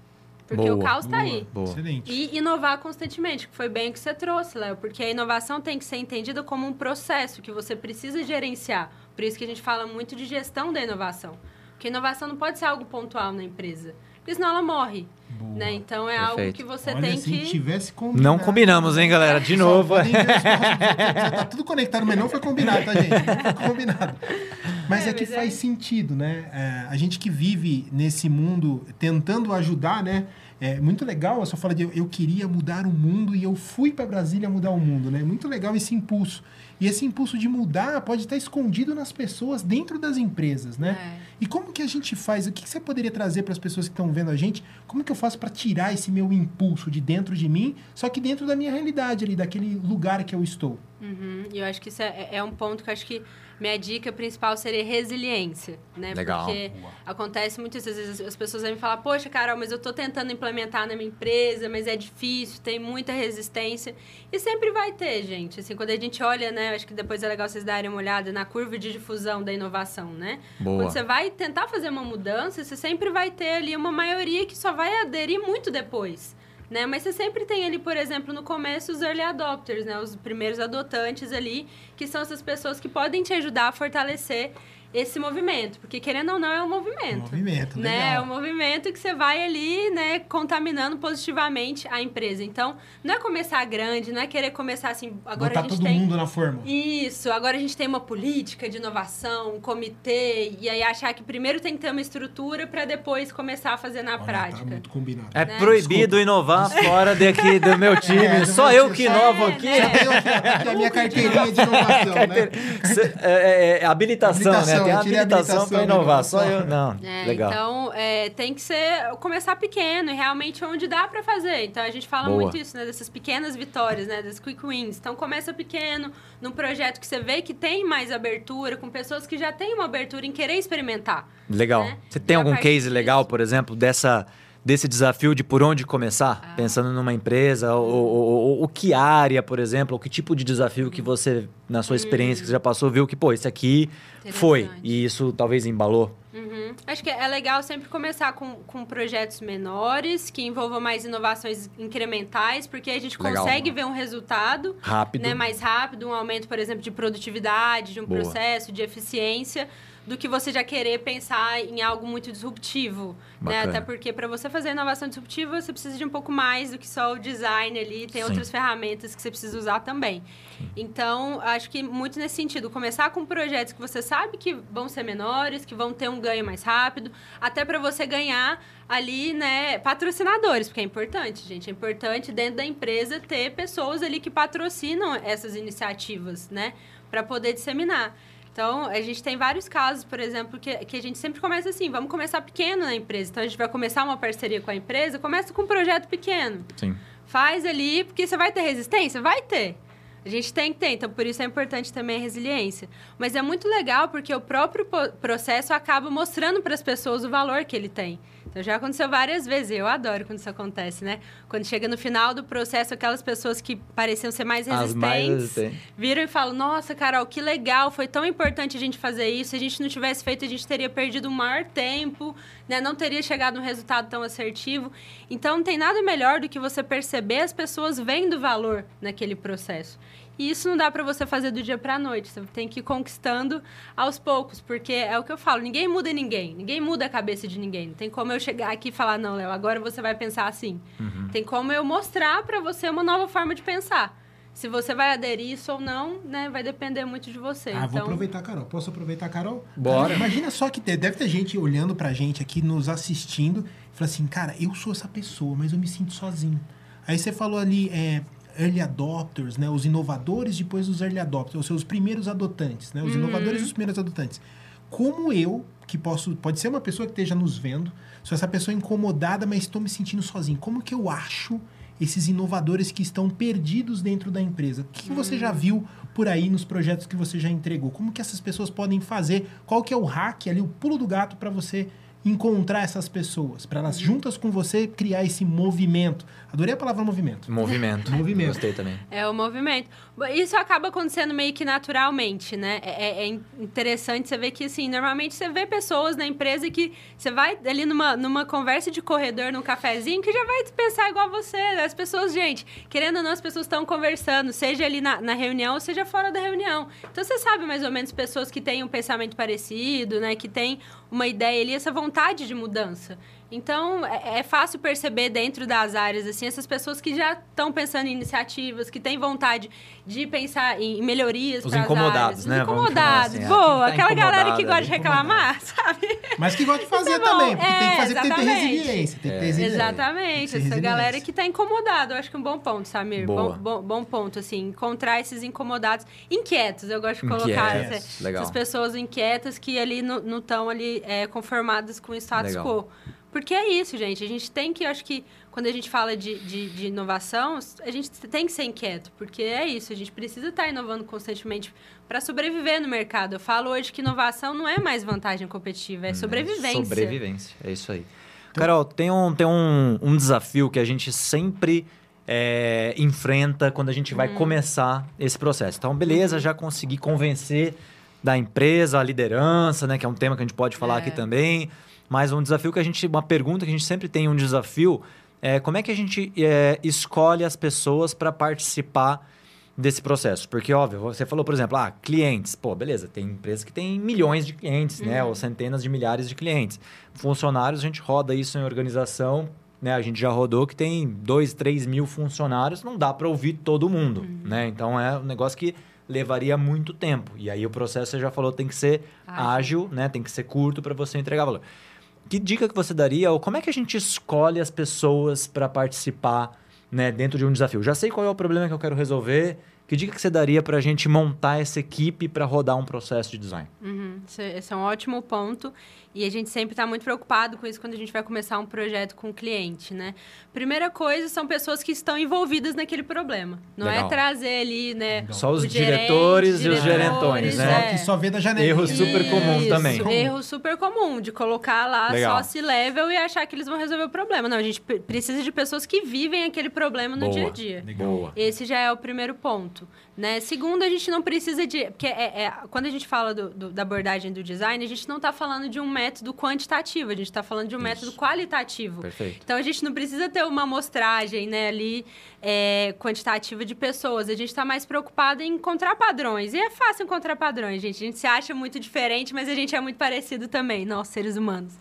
Porque boa, o caos está aí. Boa. Excelente. E inovar constantemente, que foi bem o que você trouxe, Léo. Porque a inovação tem que ser entendida como um processo que você precisa gerenciar. Por isso que a gente fala muito de gestão da inovação. Porque inovação não pode ser algo pontual na empresa. Porque senão ela morre. Né? Então é Perfeito. algo que você Olha, tem se que. tivesse combinado. Não combinamos, hein, galera? De novo. tá tudo conectado, mas não foi combinado, tá, gente? Não foi combinado. Mas é, é que mas faz é... sentido, né? É, a gente que vive nesse mundo tentando ajudar, né? É muito legal a sua fala de eu, eu queria mudar o mundo e eu fui para Brasília mudar o mundo, né? Muito legal esse impulso. E esse impulso de mudar pode estar escondido nas pessoas dentro das empresas, né? É. E como que a gente faz? O que você poderia trazer para as pessoas que estão vendo a gente? Como que eu faço para tirar esse meu impulso de dentro de mim, só que dentro da minha realidade ali, daquele lugar que eu estou? Uhum. E eu acho que isso é, é um ponto que eu acho que minha dica principal seria resiliência, né? Legal. Porque Boa. acontece muitas vezes as pessoas vêm me falar, poxa, Carol, mas eu estou tentando implementar na minha empresa, mas é difícil, tem muita resistência. E sempre vai ter, gente. Assim, quando a gente olha, né? Acho que depois é legal vocês darem uma olhada na curva de difusão da inovação, né? Boa. Quando você vai tentar fazer uma mudança, você sempre vai ter ali uma maioria que só vai aderir muito depois né? Mas você sempre tem ali, por exemplo, no começo os early adopters, né? Os primeiros adotantes ali, que são essas pessoas que podem te ajudar a fortalecer esse movimento, porque querendo ou não é um movimento. Movimento, né? Legal. É um movimento que você vai ali, né, contaminando positivamente a empresa. Então, não é começar grande, não é querer começar assim, agora Botar a gente todo tem mundo na forma. Isso, agora a gente tem uma política de inovação, um comitê, e aí achar que primeiro tem que ter uma estrutura para depois começar a fazer na Olha, tá prática. Tá muito combinado. É né? proibido Desculpa. inovar fora daqui do meu time. É, Só eu que inovo é, aqui. Né? Eu aqui, a minha carteirinha de inovação, né? É, é, é, habilitação, habilitação, né? Tem tirei a habilitação para inovar, só eu. Não, É, legal. Então, é, tem que ser começar pequeno e realmente onde dá pra fazer. Então, a gente fala Boa. muito isso, né? Dessas pequenas vitórias, né? Das quick wins. Então, começa pequeno, num projeto que você vê que tem mais abertura, com pessoas que já têm uma abertura em querer experimentar. Legal. né? Você tem E algum case disso- legal, por exemplo, dessa desse desafio de por onde começar? Ah. Pensando numa empresa, ou, ou- ou- ou que área, por exemplo, ou que tipo de desafio que você, na sua experiência que você já passou, viu que, pô, esse aqui foi. E isso talvez embalou. Uhum. Acho que é legal sempre começar com, com projetos menores, que envolvam mais inovações incrementais, porque a gente Legal. consegue ver um resultado Rápido. né, mais rápido, um aumento, por exemplo, de produtividade, de um Boa. processo, de eficiência, do que você já querer pensar em algo muito disruptivo. Né? Até porque para você fazer inovação disruptiva, você precisa de um pouco mais do que só o design ali, tem Sim. outras ferramentas que você precisa usar também. Então, acho que muito nesse sentido, começar com projetos que você sabe que vão ser menores, que vão ter um ganho mais rápido, até para você ganhar ali, né, patrocinadores, porque é importante, gente, é importante dentro da empresa ter pessoas ali que patrocinam essas iniciativas, né, para poder disseminar. Então, a gente tem vários casos, por exemplo, que, que a gente sempre começa assim, vamos começar pequeno na empresa. Então, a gente vai começar uma parceria com a empresa, começa com um projeto pequeno. Sim. Faz ali, porque você vai ter resistência? Vai ter. A gente tem que ter, então por isso é importante também a resiliência. Mas é muito legal porque o próprio processo acaba mostrando para as pessoas o valor que ele tem. Então já aconteceu várias vezes, eu adoro quando isso acontece, né? Quando chega no final do processo, aquelas pessoas que pareciam ser mais resistentes, mais resistentes. viram e falam: Nossa, Carol, que legal, foi tão importante a gente fazer isso. Se a gente não tivesse feito, a gente teria perdido um maior tempo, né? não teria chegado num resultado tão assertivo. Então, não tem nada melhor do que você perceber as pessoas vendo valor naquele processo. E isso não dá para você fazer do dia para a noite. Você tem que ir conquistando aos poucos, porque é o que eu falo: ninguém muda ninguém, ninguém muda a cabeça de ninguém. Não tem como eu chegar aqui e falar: Não, Léo, agora você vai pensar assim. Uhum. Tem como eu mostrar para você uma nova forma de pensar. Se você vai aderir isso ou não, né, vai depender muito de você. Ah, vou então, aproveitar, Carol. Posso aproveitar, Carol? Bora. Imagina só que deve ter gente olhando pra gente aqui, nos assistindo, e fala assim, cara, eu sou essa pessoa, mas eu me sinto sozinho. Aí você falou ali, é, early adopters, né? Os inovadores, depois os early adopters, ou seja, os primeiros adotantes, né? Os Uhum. inovadores e os primeiros adotantes. Como eu, que posso, pode ser uma pessoa que esteja nos vendo, sou essa pessoa incomodada, mas estou me sentindo sozinho. Como que eu acho esses inovadores que estão perdidos dentro da empresa? O que, você já viu por aí nos projetos que você já entregou? Como que essas pessoas podem fazer? Qual que é o hack ali, o pulo do gato para você encontrar essas pessoas, para elas juntas com você criar esse movimento? Adorei a palavra movimento. Movimento. Movimento. Gostei também. É o movimento. Isso acaba acontecendo meio que naturalmente, né? É, é interessante você ver que, assim, normalmente você vê pessoas na empresa que você vai ali numa, numa conversa de corredor, num cafezinho, que já vai pensar igual você. As pessoas, gente, querendo ou não, as pessoas estão conversando, seja ali na, na reunião ou seja fora da reunião. Então você sabe mais ou menos pessoas que têm um pensamento parecido, né? Que têm uma ideia ali, essa vontade de mudança. Então, é, é fácil perceber dentro das áreas, assim, essas pessoas que já estão pensando em iniciativas, que têm vontade de pensar em melhorias Os incomodados, áreas. né? Os incomodados. assim, é, Boa, tá aquela galera que gosta de reclamar, sabe? Mas que gosta de fazer bom. também, porque tem que É, fazer, tem que ter exatamente. resiliência. Tem que ter resiliência. Exatamente, essa galera que tá incomodado, eu acho que é um bom ponto, Samir. Boa. Bom, bom, bom ponto, assim, encontrar esses incomodados, inquietos, eu gosto de colocar essa- essas pessoas inquietas que ali não estão ali é, conformadas com o status Legal. quo. Porque é isso, gente. A gente tem que, eu acho que quando a gente fala de, de, de inovação, a gente tem que ser inquieto, porque é isso. A gente precisa estar inovando constantemente para sobreviver no mercado. Eu falo hoje que inovação não é mais vantagem competitiva, é sobrevivência. Sobrevivência, é isso aí. Carol, tem um, tem um, um desafio que a gente sempre é, enfrenta quando a gente Uhum. vai começar esse processo. Então, beleza, já consegui convencer da empresa, a liderança, né? Que é um tema que a gente pode falar É. aqui também. Mas um desafio que a gente. Uma pergunta que a gente sempre tem um desafio é como é que a gente é, escolhe as pessoas para participar desse processo? Porque, óbvio, você falou, por exemplo, ah, clientes. Pô, beleza, tem empresas que têm milhões de clientes, né? Ou centenas de milhares de clientes. Funcionários, a gente roda isso em organização, né? A gente já rodou que tem dois, três mil funcionários, não dá para ouvir todo mundo, né? Então é um negócio que levaria muito tempo. E aí o processo, você já falou, tem que ser ágil, Ágil. né? Tem que ser curto para você entregar valor. Que dica que você daria ou como é que a gente escolhe as pessoas para participar né, dentro de um desafio? Já sei qual é o problema que eu quero resolver, Que dica que você daria para a gente montar essa equipe para rodar um processo de design? Uhum, esse é um ótimo ponto. E a gente sempre está muito preocupado com isso quando a gente vai começar um projeto com o cliente, né? Primeira coisa são pessoas que estão envolvidas naquele problema. Não é Legal. é trazer ali, né? Só os gerente, diretores e os diretores, gerentões, né? Só é. que só vê da janela. Erro super comum Isso, também. Erro super comum de colocar lá Legal. só se level e achar que eles vão resolver o problema. Não, a gente pre- precisa de pessoas que vivem aquele problema no Boa. dia a dia. Boa. Esse já é o primeiro ponto. Né? Segundo, a gente não precisa de. Porque é, é- quando a gente fala do- do- da abordagem do design, a gente não está falando de um método quantitativo, a gente está falando de um método qualitativo. Perfeito. Então a gente não precisa ter uma amostragem né, ali é, quantitativa de pessoas. A gente está mais preocupado em encontrar padrões. E é fácil encontrar padrões, gente. A gente se acha muito diferente, mas a gente é muito parecido também, nós, seres humanos.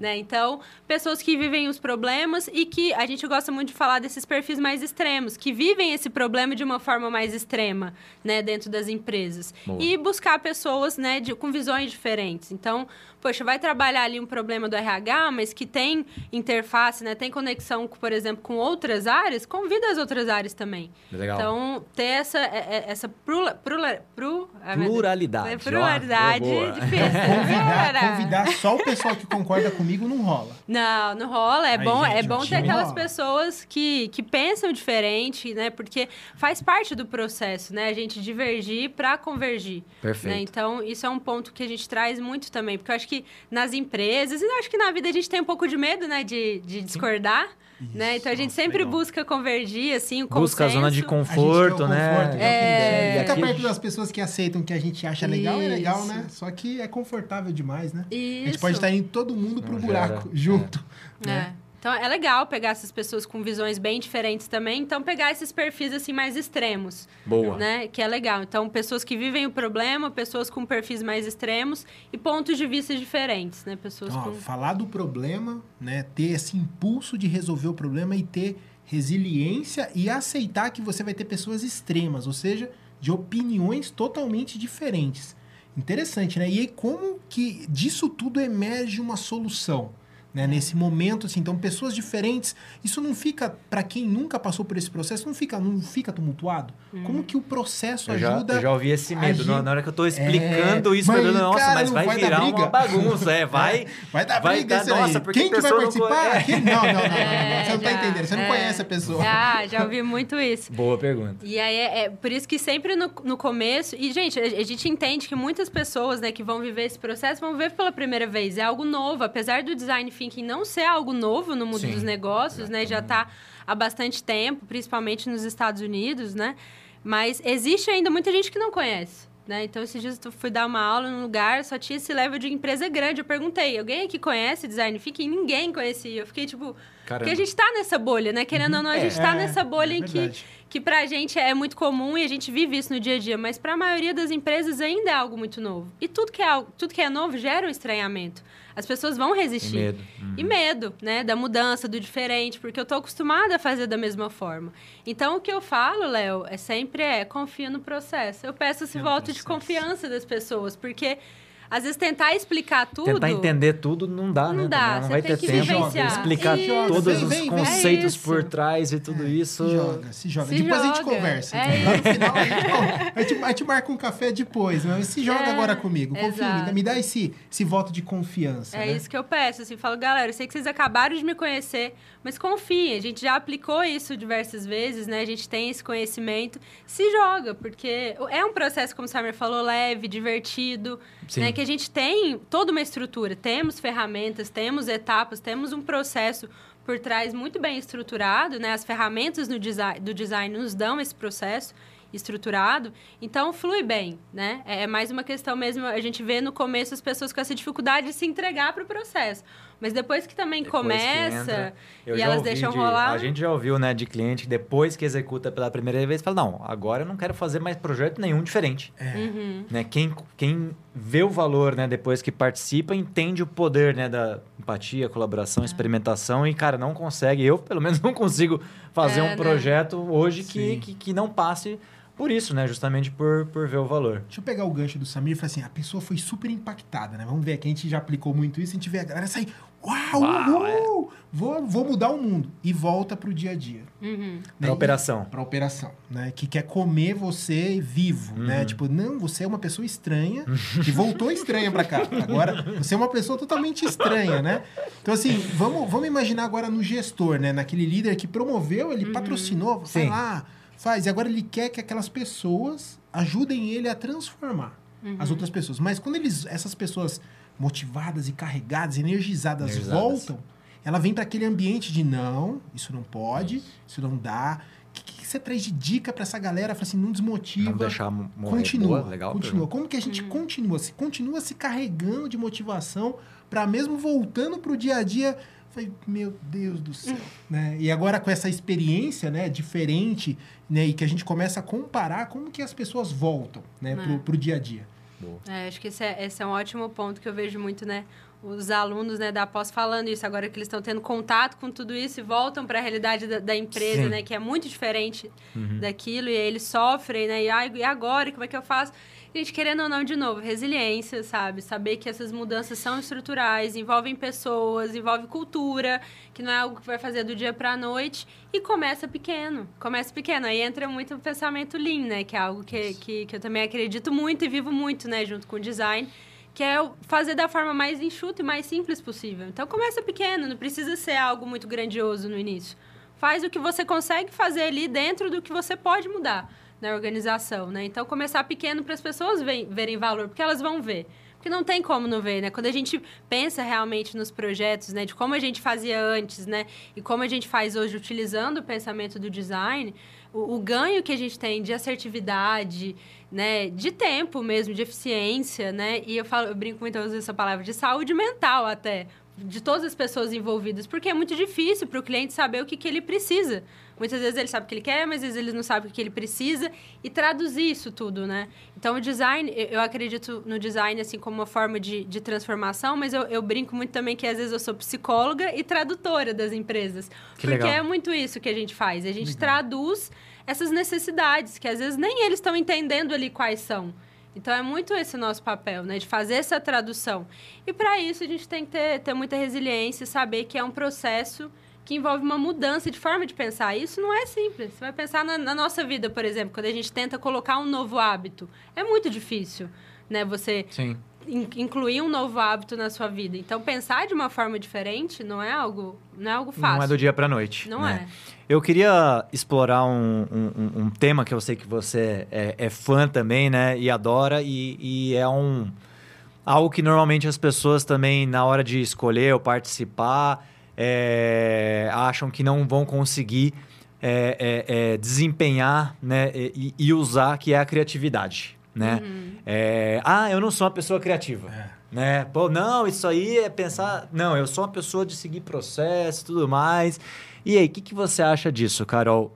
Né? Então, pessoas que vivem os problemas e que a gente gosta muito de falar desses perfis mais extremos, que vivem esse problema de uma forma mais extrema, né, dentro das empresas. Boa. E buscar pessoas, né, de- com visões diferentes. Então, poxa, vai trabalhar ali um problema do RH, mas que tem interface, né, tem conexão, por exemplo, com outras áreas, convida as outras áreas também. Legal. Então, ter essa, é- é- essa prula, prula, pru, meu Deus. Pluralidade. É pluralidade boa. difícil. Convidar, convidar só o pessoal que concorda comigo não rola. Não, não rola. É Ai, bom, gente, é bom ter aquelas rola. pessoas que, que pensam diferente, né? Porque faz parte do processo, né? A gente divergir para convergir. Perfeito. né? Então, isso é um ponto que a gente traz muito também. Porque eu acho que nas empresas, e eu acho que na vida a gente tem um pouco de medo, né? De, de discordar. Né? Então, a gente sempre legal. busca convergir, assim, o Busca a zona de consenso. conforto, né? É. é, Fica perto das pessoas que aceitam o que a gente acha legal, é legal, Isso. né? Só que é confortável demais, né? A gente Isso. pode estar indo todo mundo pro Não buraco junto. É. né? Então é legal pegar essas pessoas com visões bem diferentes também. Então pegar esses perfis assim mais extremos, Boa. né? Que é legal. Então pessoas que vivem o problema, pessoas com perfis mais extremos e pontos de vista diferentes, né? Pessoas Então, ó, com falar do problema, né? Ter esse impulso de resolver o problema e ter resiliência e aceitar que você vai ter pessoas extremas, ou seja, de opiniões totalmente diferentes. Interessante, né? E aí, como que disso tudo emerge uma solução? Né, nesse momento, assim, então pessoas diferentes, isso não fica, para quem nunca passou por esse processo, não fica, não fica tumultuado? Como que o processo Eu já, ajuda eu já ouvi esse medo. gente- Na hora que eu tô explicando É, isso, mas, falei, nossa, cara, mas não vai, vai dar virar briga? uma bagunça. É, vai. Vai dar vai briga dar- nossa, porque Quem que vai não participar? Quem- Não, não, não, não, não, É, Você não tá já, entendendo. Você não é. conhece a pessoa. Já, já ouvi muito isso. Boa pergunta. E aí é, é por isso que sempre no, no começo. E, gente, a, a gente entende que muitas pessoas né, que vão viver esse processo vão ver pela primeira vez. É algo novo. Apesar do design thinking não ser algo novo no mundo Sim. dos negócios, né? Já está há bastante tempo, principalmente nos Estados Unidos, né? Mas existe ainda muita gente que não conhece. Né? Então, esses dias eu fui dar uma aula num lugar, só tinha esse level de empresa grande. Eu perguntei, alguém aqui conhece design thinking? Ninguém conhecia. Eu fiquei tipo, Caramba. porque a gente tá nessa bolha, né? Querendo ou não, a gente tá É, nessa bolha é em que, que pra gente é muito comum e a gente vive isso no dia a dia, mas pra maioria das empresas ainda é algo muito novo. E tudo que é, tudo que é novo gera um estranhamento. As pessoas vão E resistir. medo. Uhum. E medo, né? Da mudança, do diferente, porque eu tô acostumada a fazer da mesma forma. Então, o que eu falo, Léo, é sempre é confia no processo. Eu peço esse no voto de confiança das pessoas, porque às vezes tentar explicar tudo. Tentar entender tudo não dá, Não né? dá. Não você vai tem ter que tempo vivenciar. de explicar Isso. todos Vem, os vem, conceitos É por trás e tudo isso. Se joga, se joga. Se depois a gente joga. conversa. É então. No final, a gente, a, gente, a gente marca um café depois, mas se joga É, agora comigo. Confia, exato. me dá esse, esse voto de confiança. É né? isso que eu peço, assim, falo, galera, eu sei que vocês acabaram de me conhecer, mas confiem, a gente já aplicou isso diversas vezes, né? A gente tem esse conhecimento, se joga, porque é um processo, como o Samir falou, leve, divertido. Né? Que a gente tem toda uma estrutura, temos ferramentas, temos etapas, temos um processo por trás muito bem estruturado, né? As ferramentas no design, do design nos dão esse processo estruturado, então flui bem, né? É é mais uma questão mesmo, a gente vê no começo as pessoas com essa dificuldade de se entregar para o processo, mas depois que também Depois que começa entra, eu e elas deixam de- rolar, A gente já ouviu, né, de cliente que depois que executa pela primeira vez, fala, não, agora eu não quero fazer mais projeto nenhum diferente. Uhum. Né? Quem, quem vê o valor, né, depois que participa, entende o poder, né, da empatia, colaboração, É. experimentação e, cara, não consegue, eu pelo menos não consigo fazer É, um né? projeto hoje que, que, que não passe por isso, né, justamente por, por ver o valor. Deixa eu pegar o gancho do Samir e falar assim: a pessoa foi super impactada, né? Vamos ver aqui, a gente já aplicou muito isso, a gente vê a galera sair. Uau, Uau, é. uhul, vou, vou mudar o mundo. E volta pro dia a dia. Uhum. Pra operação. Pra operação, né? Que quer comer você vivo, Uhum. né? Tipo, não, você é uma pessoa estranha que voltou estranha pra cá. Agora, você é uma pessoa totalmente estranha, né? Então, assim, vamos, vamos imaginar agora no gestor, né? Naquele líder que promoveu, ele patrocinou, vai Sim. lá, faz. E agora ele quer que aquelas pessoas ajudem ele a transformar as outras pessoas. Mas quando eles, essas pessoas motivadas e carregadas, energizadas, Energizadas. voltam, ela vem para aquele ambiente de não, isso não pode, isso não dá. O que, que você traz de dica para essa galera? Fala assim, não desmotiva. Não deixar mo- morrer. Continua, Boa, legal. continua. Como que a gente continua? Se continua se carregando de motivação para mesmo voltando pro dia a dia, falei, meu Deus do céu, né? E agora com essa experiência, né, diferente, né, e que a gente começa a comparar como que as pessoas voltam, né, pro, É. pro dia a dia. Boa. É, acho que esse é, esse é um ótimo ponto que eu vejo muito, né? Os alunos né, da pós falando isso, agora que eles estão tendo contato com tudo isso e voltam para a realidade da, da empresa, Sim. né? Que é muito diferente daquilo, e aí eles sofrem, né? E, ai, e agora, como é que eu faço? Gente, querendo ou não, de novo, resiliência, sabe? Saber que essas mudanças são estruturais, envolvem pessoas, envolve cultura, que não é algo que vai fazer do dia para a noite. E começa pequeno, começa pequeno. Aí entra muito o pensamento lean, né? Que é algo que, que, que eu também acredito muito e vivo muito, né? Junto com o design que é fazer da forma mais enxuta e mais simples possível. Então começa pequeno, não precisa ser algo muito grandioso no início. Faz o que você consegue fazer ali dentro do que você pode mudar na organização, né? Então começar pequeno para as pessoas verem, valor, porque elas vão ver. Porque não tem como não ver, né? Quando a gente pensa realmente nos projetos, né? De como a gente fazia antes, né? E como a gente faz hoje utilizando o pensamento do design, o, o ganho que a gente tem de assertividade, né? De tempo mesmo, de eficiência, né? E eu, falo, eu brinco muito, eu essa palavra, de saúde mental até, de todas as pessoas envolvidas. Porque é muito difícil para o cliente saber o que, que ele precisa. Muitas vezes ele sabe o que ele quer, mas às vezes ele não sabe o que ele precisa. E traduzir isso tudo, né? Então, o design, eu acredito no design, assim, como uma forma de, de transformação, mas eu, eu brinco muito também que às vezes eu sou psicóloga e tradutora das empresas. Que porque legal. é muito isso que a gente faz. A gente traduz essas necessidades, que às vezes nem eles estão entendendo ali quais são. Então, é muito esse nosso papel, né? De fazer essa tradução. E, para isso, a gente tem que ter, ter muita resiliência, saber que é um processo que envolve uma mudança de forma de pensar. Isso não é simples. Você vai pensar na, na nossa vida, por exemplo, quando a gente tenta colocar um novo hábito. É muito difícil, né? Você in- incluir um novo hábito na sua vida. Então, pensar de uma forma diferente não é algo, não é algo fácil. Não é do dia pra noite. Não né? é. Eu queria explorar um, um- um- um tema que eu sei que você é, é fã também, né? E adora, e, e é um algo que normalmente as pessoas também, na hora de escolher ou participar, é, acham que não vão conseguir é, é, é, desempenhar né? e, e usar, que é a criatividade. Né? É, ah, eu não sou uma pessoa criativa. É. Né? Pô, não, isso aí é pensar. Não, eu sou uma pessoa de seguir processo e tudo mais. E aí, o que, que você acha disso, Carol?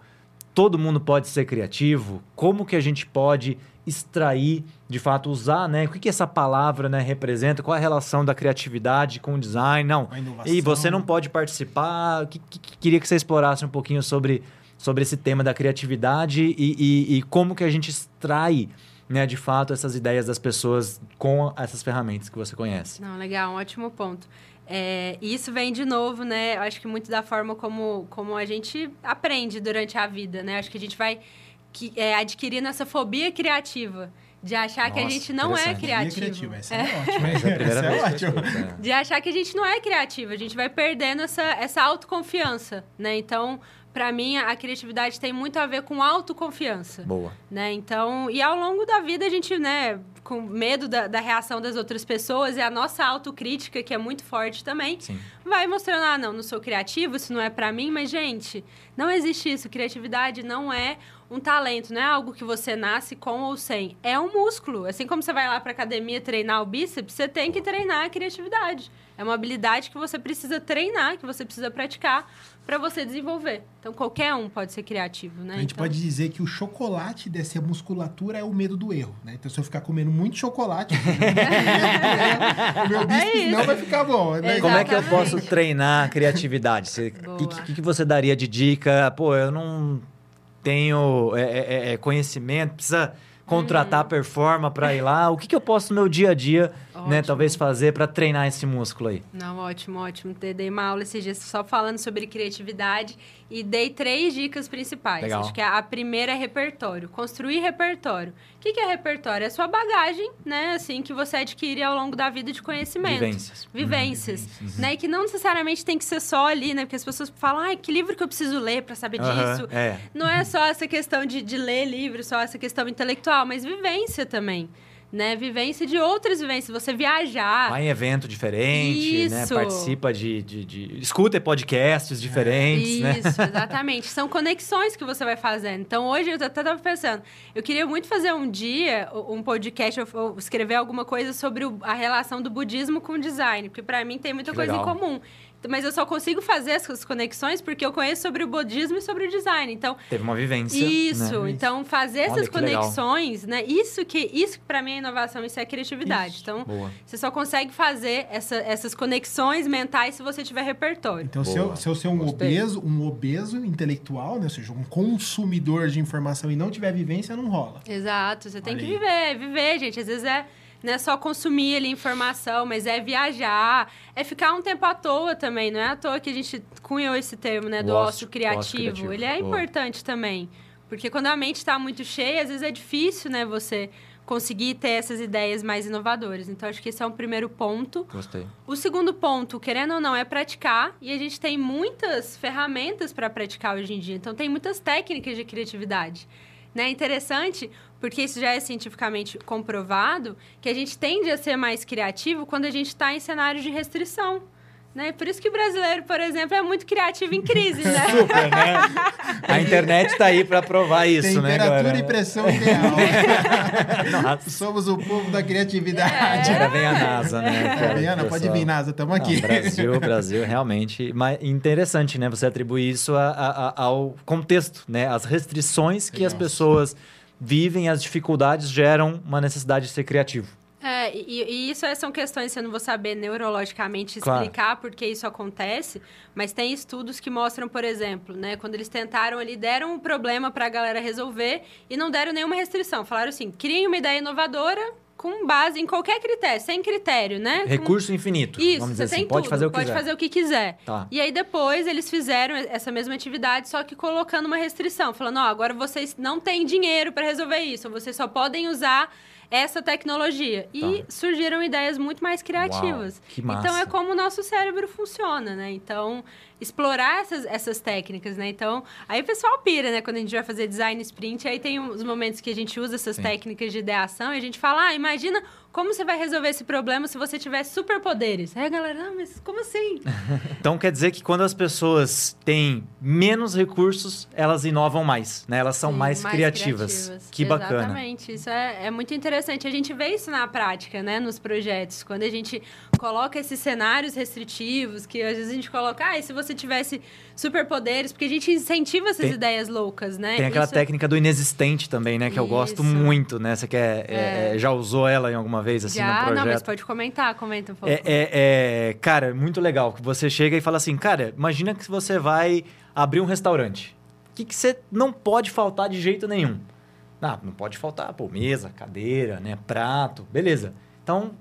Todo mundo pode ser criativo? Como que a gente pode extrair, de fato, usar, né? O que, que essa palavra né, representa? Qual a relação da criatividade com o design? Não. E você não pode participar. Que, que- que- queria que você explorasse um pouquinho sobre, sobre esse tema da criatividade e, e- e como que a gente extrai, né, de fato, essas ideias das pessoas com essas ferramentas que você conhece. Não, legal, um ótimo ponto. É, e isso vem de novo, né? Eu acho que muito da forma como, como a gente aprende durante a vida, né? Acho que a gente vai que, é, adquirindo essa fobia criativa. De achar que a Nossa, gente não é criativo. criativa, Essa é, ótima. Essa é a primeira Essa é ótima. escuto, né? de achar que a gente não é criativo, a gente vai perdendo essa, essa autoconfiança, né? Então, para mim, a criatividade tem muito a ver com autoconfiança, Boa. né? Então, e ao longo da vida a gente, né, com medo da, da reação das outras pessoas e a nossa autocrítica, que é muito forte também, Sim. vai mostrando, ah, não, não sou criativo, isso não é pra mim, mas, gente, não existe isso. Criatividade não é um talento, não é algo que você nasce com ou sem. É um músculo. Assim como você vai lá pra academia treinar o bíceps, você tem que treinar a criatividade. É uma habilidade que você precisa treinar, que você precisa praticar pra você desenvolver. Então, qualquer um pode ser criativo, né? A gente Então- pode dizer que o chocolate dessa musculatura é o medo do erro, né? Então, se eu ficar comendo muito chocolate, o meu É bíceps isso. não vai ficar bom. Né? Como é que eu posso treinar a criatividade? O que, que, que você daria de dica? Pô, eu não tenho é, é, é, conhecimento, precisa contratar Uhum. performa para ir lá. O que, que eu posso no meu dia a dia né, talvez fazer para treinar esse músculo aí? Não, ótimo, ótimo. Dei uma aula esses dias só falando sobre criatividade e dei três dicas principais. Legal. Acho que a primeira é repertório. Construir repertório. O que, é repertório? É a sua bagagem, né? Assim, que você adquire ao longo da vida de conhecimento. Vivências. Vivências. Né? E que não necessariamente tem que ser só ali, né? Porque as pessoas falam, ai, que livro que eu preciso ler para saber Aham, disso. é. Não é só essa questão de, de ler livro, só essa questão intelectual, mas vivência também. Né? Vivência de outras vivências. Você viajar. Vai em evento diferente, né? Isso. Participa de, de, de- Escuta podcasts diferentes, né? Isso, exatamente. São conexões que você vai fazendo. Então, hoje eu até estava pensando, eu queria muito fazer um dia, um podcast, ou- escrever alguma coisa sobre a relação do budismo com o design, porque para mim tem muita Que coisa legal. em comum. Mas eu só consigo fazer essas conexões porque eu conheço sobre o budismo e sobre o design. Então, Teve uma vivência. isso, né? então fazer Olha, essas que legal. conexões, né? Isso que isso para mim é inovação, isso é criatividade. Isso. Então, Boa. você só consegue fazer essa- essas conexões mentais se você tiver repertório. Então, se Boa. eu, se eu ser um Gostei. obeso, um obeso intelectual, né? Ou seja, um consumidor de informação e não tiver vivência, não rola. Exato, você tem que aí. viver, viver, gente. Às vezes é não é só consumir ali informação, mas é viajar, é ficar um tempo à toa também. Não é à toa que a gente cunhou esse termo, né, do ócio- ócio, criativo. ócio criativo. Ele é Boa. importante também, porque quando a mente está muito cheia, às vezes é difícil, né, você conseguir ter essas ideias mais inovadoras. Então acho que esse é um primeiro ponto. Gostei. O segundo ponto, querendo ou não, é praticar. E a gente tem muitas ferramentas para praticar hoje em dia. Então, tem muitas técnicas de criatividade. Né? Interessante, porque isso já é cientificamente comprovado, que a gente tende a ser mais criativo quando a gente está em cenários de restrição. Né? Por isso que o brasileiro, por exemplo, é muito criativo em crise, né? Super, né? A internet tá aí pra provar isso, né, Temperatura galera? e pressão ideal. Nossa. Somos o povo da criatividade. Agora vem a NASA, né? cara? Fabiana, pode vir, NASA, estamos Não, aqui. Brasil, Brasil, realmente. Mas interessante, né? Você atribuir isso a- a- a- ao contexto, né? As restrições que as pessoas vivem, as dificuldades geram uma necessidade de ser criativo. É, e, e isso é- são questões que eu não vou saber neurologicamente Claro. explicar por que isso acontece, mas tem estudos que mostram, por exemplo, né, quando eles tentaram ali, deram um problema para a galera resolver e não deram nenhuma restrição. Falaram assim, criem uma ideia inovadora com base em qualquer critério, sem critério, né? Com- Recurso infinito. Isso, vamos você dizer tem assim. Pode tudo, fazer o que pode quiser. fazer o que quiser. Tá. E aí depois eles fizeram essa mesma atividade, só que colocando uma restrição, falando, ó, agora vocês não têm dinheiro para resolver isso, vocês só podem usar essa tecnologia. E Tá. surgiram ideias muito mais criativas. Uau, que massa. Então é como o nosso cérebro funciona, né? Então, explorar essas, essas técnicas, né? Então, aí o pessoal pira, né? Quando a gente vai fazer design sprint, aí tem os momentos que a gente usa essas Sim. técnicas de ideação e a gente fala, ah, imagina como você vai resolver esse problema se você tiver superpoderes. Aí a galera, não, mas como assim? Então quer dizer que quando as pessoas têm menos recursos, elas inovam mais, né? Elas são Sim, mais, criativas. Que bacana. Exatamente. Isso é, é muito interessante. A gente vê isso na prática, né? Nos projetos. Quando a gente coloca esses cenários restritivos, que às vezes a gente coloca, ah, e se você tivesse superpoderes? Porque a gente incentiva essas Tem- ideias loucas, né? Tem aquela Isso- técnica do inexistente também, né? Que eu gosto Isso. muito, né? Você quer, é, é, já usou ela em alguma vez, assim, no Já, projeto? não, mas pode comentar, comenta um pouco. É, é, é, cara, é muito legal que você chega e fala assim, cara, imagina que você vai abrir um restaurante. O que, que você não pode faltar de jeito nenhum? Ah, não pode faltar, pô, mesa, cadeira, né, prato, beleza. Então,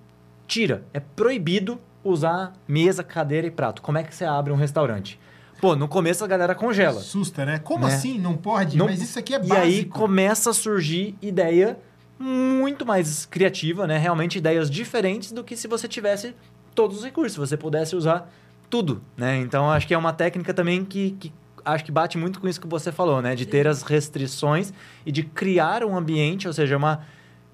tira. É proibido usar mesa, cadeira e prato. Como é que você abre um restaurante? Pô, no começo a galera congela. Assusta, né? Como Né? assim? Não pode? Não- Mas isso aqui é E básico. aí começa a surgir ideia muito mais criativa, né? Realmente ideias diferentes do que se você tivesse todos os recursos, se você pudesse usar tudo, né? Então acho que é uma técnica também que, que acho que bate muito com isso que você falou, né? De ter as restrições e de criar um ambiente, ou seja, uma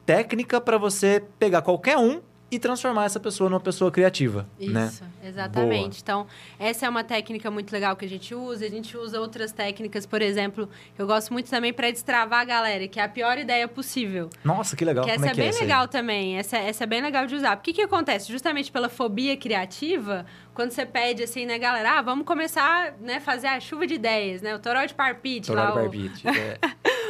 técnica para você pegar qualquer um e transformar essa pessoa numa pessoa criativa, né? Isso, exatamente. Então, essa é uma técnica muito legal que a gente usa. A gente usa outras técnicas, por exemplo, que eu gosto muito também para destravar a galera, que é a pior ideia possível. Nossa, que legal. Que Como essa é é, que é bem aí? legal também. Essa, essa é bem legal de usar. Porque o que acontece? Justamente pela fobia criativa, quando você pede assim, né, galera, ah, vamos começar, né, fazer a chuva de ideias, né? O toró de parpite Toró lá. de o- barbite, é.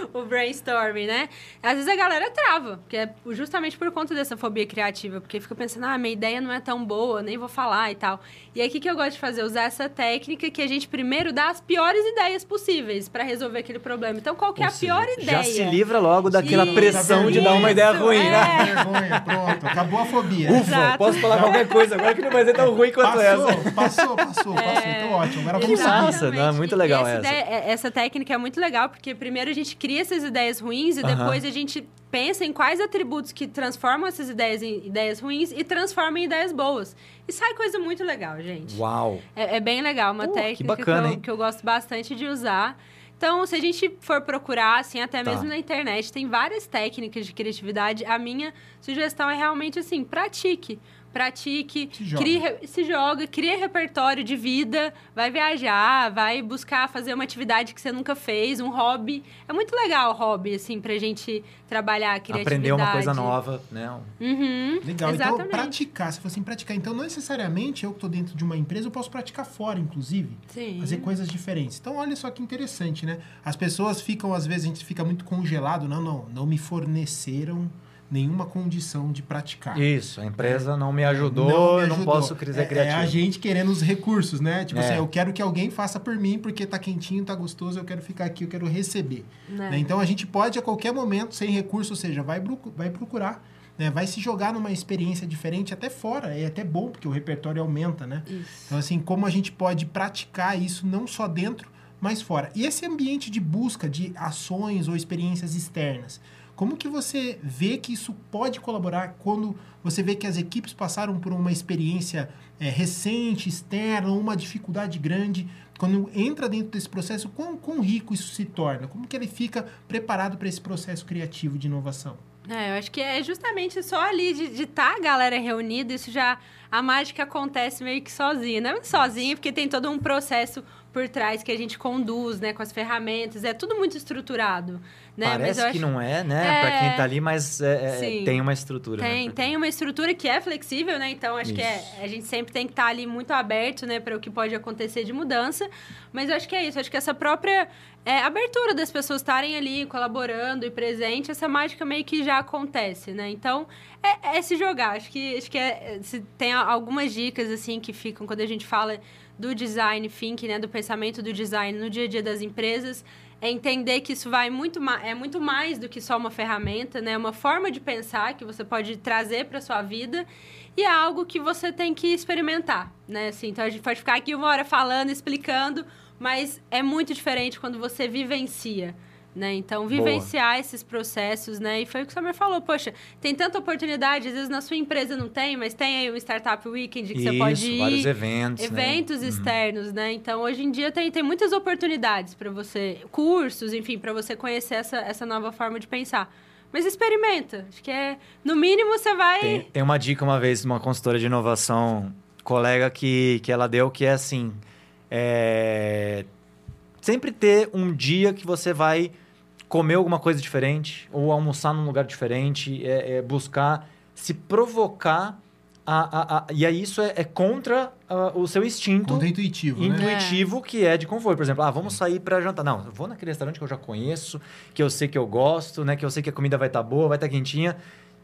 o brainstorming, né? Às vezes a galera trava, porque é justamente por conta dessa fobia criativa, porque fica pensando, ah, minha ideia não é tão boa, nem vou falar e tal. E aí, o que, que eu gosto de fazer? Usar essa técnica que a gente primeiro dá as piores ideias possíveis para resolver aquele problema. Então, qual que é a seja, pior ideia? Já se livra logo daquela Isso, pressão de dar uma ideia ruim, é. né? Vergonha, pronto. Acabou a fobia. Ufa, Exato. posso falar qualquer coisa agora que não vai ser tão ruim quanto essa. Passou, passou, passou, passou. Então ótimo. Agora vamos Que seguir. não, é muito legal essa. ideia- é- essa técnica é muito legal, porque primeiro a gente cria essas ideias ruins e Aham. depois a gente pensa em quais atributos que transformam essas ideias em ideias ruins e transformam em ideias boas. E sai coisa muito legal, gente. Uau. É, é bem legal, uma que técnica bacana, eu, hein? que eu gosto bastante de usar. Então, se a gente for procurar, assim, até Tá. mesmo na internet, tem várias técnicas de criatividade. A minha sugestão é realmente assim, pratique. Pratique, Se joga. crie se joga, cria repertório de vida, vai viajar, vai buscar fazer uma atividade que você nunca fez, um hobby. É muito legal o hobby, assim, pra gente trabalhar a criatividade. Aprender uma coisa nova, né? Uhum, Legal, então exatamente. praticar, se for assim, praticar. Então, não necessariamente eu que estou dentro de uma empresa, eu posso praticar fora, inclusive. Sim. Fazer coisas diferentes. Então, olha só que interessante, né? As pessoas ficam, às vezes, a gente fica muito congelado. Não, não, não me forneceram nenhuma condição de praticar. Isso, a empresa não me ajudou, Não me eu não posso ser é, é criativo. a gente querendo os recursos, né? Tipo É. assim, eu quero que alguém faça por mim porque tá quentinho, tá gostoso, eu quero ficar aqui, eu quero receber. Né? né? Então a gente pode a qualquer momento, sem recurso, ou seja, vai, vai procurar, né? vai se jogar numa experiência diferente até fora. É até bom, porque o repertório aumenta, né? Isso. Então, assim, como a gente pode praticar isso não só dentro, mas fora. E esse ambiente de busca de ações ou experiências externas, como que você vê que isso pode colaborar quando você vê que as equipes passaram por uma experiência é, recente, externa, uma dificuldade grande? Quando entra dentro desse processo, quão, quão rico isso se torna? Como que ele fica preparado para esse processo criativo de inovação? É, eu acho que é justamente só ali de estar a galera reunida, isso já. A mágica acontece meio que sozinha. Não sozinha, porque tem todo um processo por trás que a gente conduz, né, com as ferramentas. É tudo muito estruturado. Né? Parece que acho- não é, né? É. Pra quem tá ali, mas é, é, Sim. tem uma estrutura. Tem, né? tem uma estrutura que é flexível, né? Então, acho que é, Isso. a gente sempre tem que estar ali muito aberto, né? Para o que pode acontecer de mudança. Mas eu acho que é isso. Acho que essa própria é, abertura das pessoas estarem ali colaborando e presente, essa mágica meio que já acontece, né? Então, é, é se jogar. Acho que, acho que é, se tem algumas dicas, assim, que ficam quando a gente fala do design thinking, né? Do pensamento do design no dia a dia das empresas é entender que isso vai muito é muito mais do que só uma ferramenta, né? É uma forma de pensar que você pode trazer para sua vida e é algo que você tem que experimentar, né? Assim, então a gente pode ficar aqui uma hora falando, explicando, mas é muito diferente quando você vivencia. Né? Então, vivenciar esses processos, né? E foi o que o Samir falou, poxa, tem tanta oportunidade, às vezes na sua empresa não tem, mas tem aí o Startup Weekend que Isso, você pode ir vários eventos. né? eventos externos, né? Então, hoje em dia tem, tem muitas oportunidades para você, cursos, enfim, para você conhecer essa, essa nova forma de pensar. Mas experimenta. Acho que é, no mínimo, você vai. Tem, tem uma dica uma vez de uma consultora de inovação, colega, que, que ela deu, que é assim: é, sempre ter um dia que você vai comer alguma coisa diferente ou almoçar num lugar diferente, é, é buscar se provocar. A, a, a- e aí isso é, é contra o seu instinto Contra-intuitivo, né? intuitivo que é de conforto. Por exemplo, ah, vamos sair para jantar. Não, eu vou naquele restaurante que eu já conheço, que eu sei que eu gosto, né? Que eu sei que a comida vai estar boa, vai estar quentinha.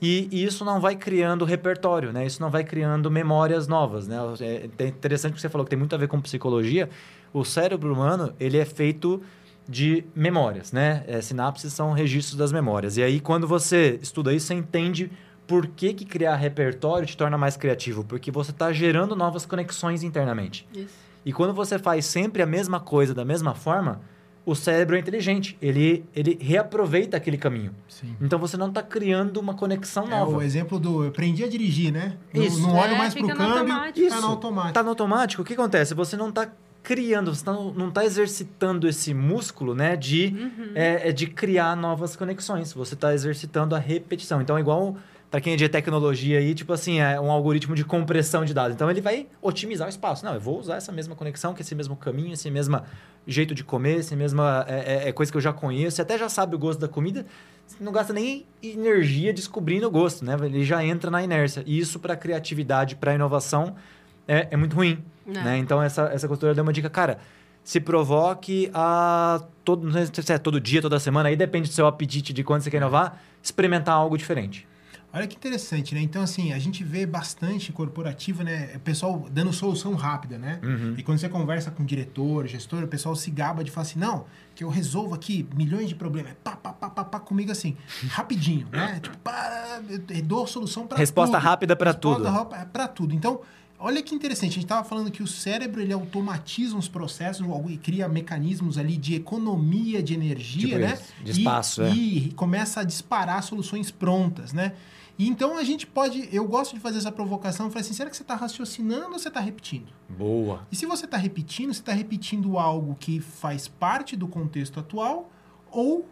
E, e isso não vai criando repertório, né? Isso não vai criando memórias novas, né? É é interessante que você falou que tem muito a ver com psicologia. O cérebro humano, ele é feito de memórias, né? É, sinapses são registros das memórias. E aí, quando você estuda isso, você entende por que, que criar repertório te torna mais criativo. Porque você está gerando novas conexões internamente. Isso. E quando você faz sempre a mesma coisa da mesma forma, o cérebro é inteligente. Ele, ele reaproveita aquele caminho. Sim. Então você não está criando uma conexão É nova. o exemplo do eu aprendi a dirigir, né? Não- Isso. Não, olho É, mais pro fica no câmbio, automático. tá no automático. Tá no automático, o que acontece? Você não está criando, você tá- não está exercitando esse músculo, né? De, Uhum. é, é de criar novas conexões. Você está exercitando a repetição. Então, é igual para quem é de tecnologia aí, tipo assim, é um algoritmo de compressão de dados. Então, ele vai otimizar o espaço. Não, eu vou usar essa mesma conexão, que esse mesmo caminho, esse mesmo jeito de comer, esse mesma é, é- é coisa que eu já conheço. Você até já sabe o gosto da comida. Você não gasta nem energia descobrindo o gosto, né? Ele já entra na inércia. E isso para criatividade, para inovação, é, é muito ruim. É. Né? Então, essa, essa consultora deu uma dica, cara, se provoque a todo, não sei se é todo dia, toda semana, aí depende do seu apetite de quando você quer inovar, experimentar algo diferente. Olha que interessante, né? Então, assim, a gente vê bastante corporativo, né? O pessoal dando solução rápida, né? Uhum. E quando você conversa com diretor, gestor, o pessoal se gaba de falar assim, não, que eu resolvo aqui milhões de problemas. Pá, pá, pá, pá, pá comigo assim, rapidinho, né? Tipo, pá, eu dou solução para Resposta tudo. rápida para tudo. Resposta para tudo. Então, olha que interessante. A gente estava falando que o cérebro, ele automatiza os processos e cria mecanismos ali de economia de energia, Tipo né? isso, de espaço, e, é. e começa a disparar soluções prontas, né? E então a gente pode. Eu gosto de fazer essa provocação. Eu falei assim: será que você está raciocinando ou você está repetindo? Boa. E se você está repetindo, você está repetindo algo que faz parte do contexto atual ou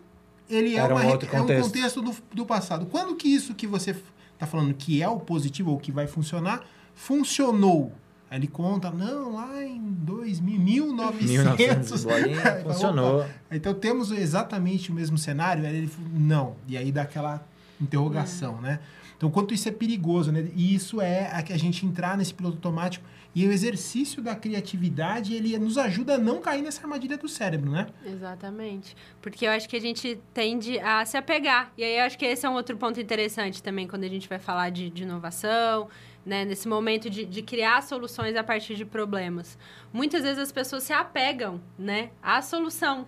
ele é, Era um uma, outro é um contexto. contexto do, do passado? Quando que isso que você está falando que é o positivo ou que vai funcionar, funcionou? Aí ele conta, não, lá em 2000, 1900. 1900, bolinha, Aí fala, funcionou. "Opa, Então temos exatamente o mesmo cenário? Aí ele falou, não. E aí dá aquela interrogação, né? Então, quanto isso é perigoso, né? E isso é a que a gente entrar nesse piloto automático. E o exercício da criatividade, ele nos ajuda a não cair nessa armadilha do cérebro, né? Exatamente. Porque eu acho que a gente tende a se apegar. E aí eu acho que esse é um outro ponto interessante também quando a gente vai falar de, de inovação, né? Nesse momento de, de criar soluções a partir de problemas. Muitas vezes as pessoas se apegam, né? À solução.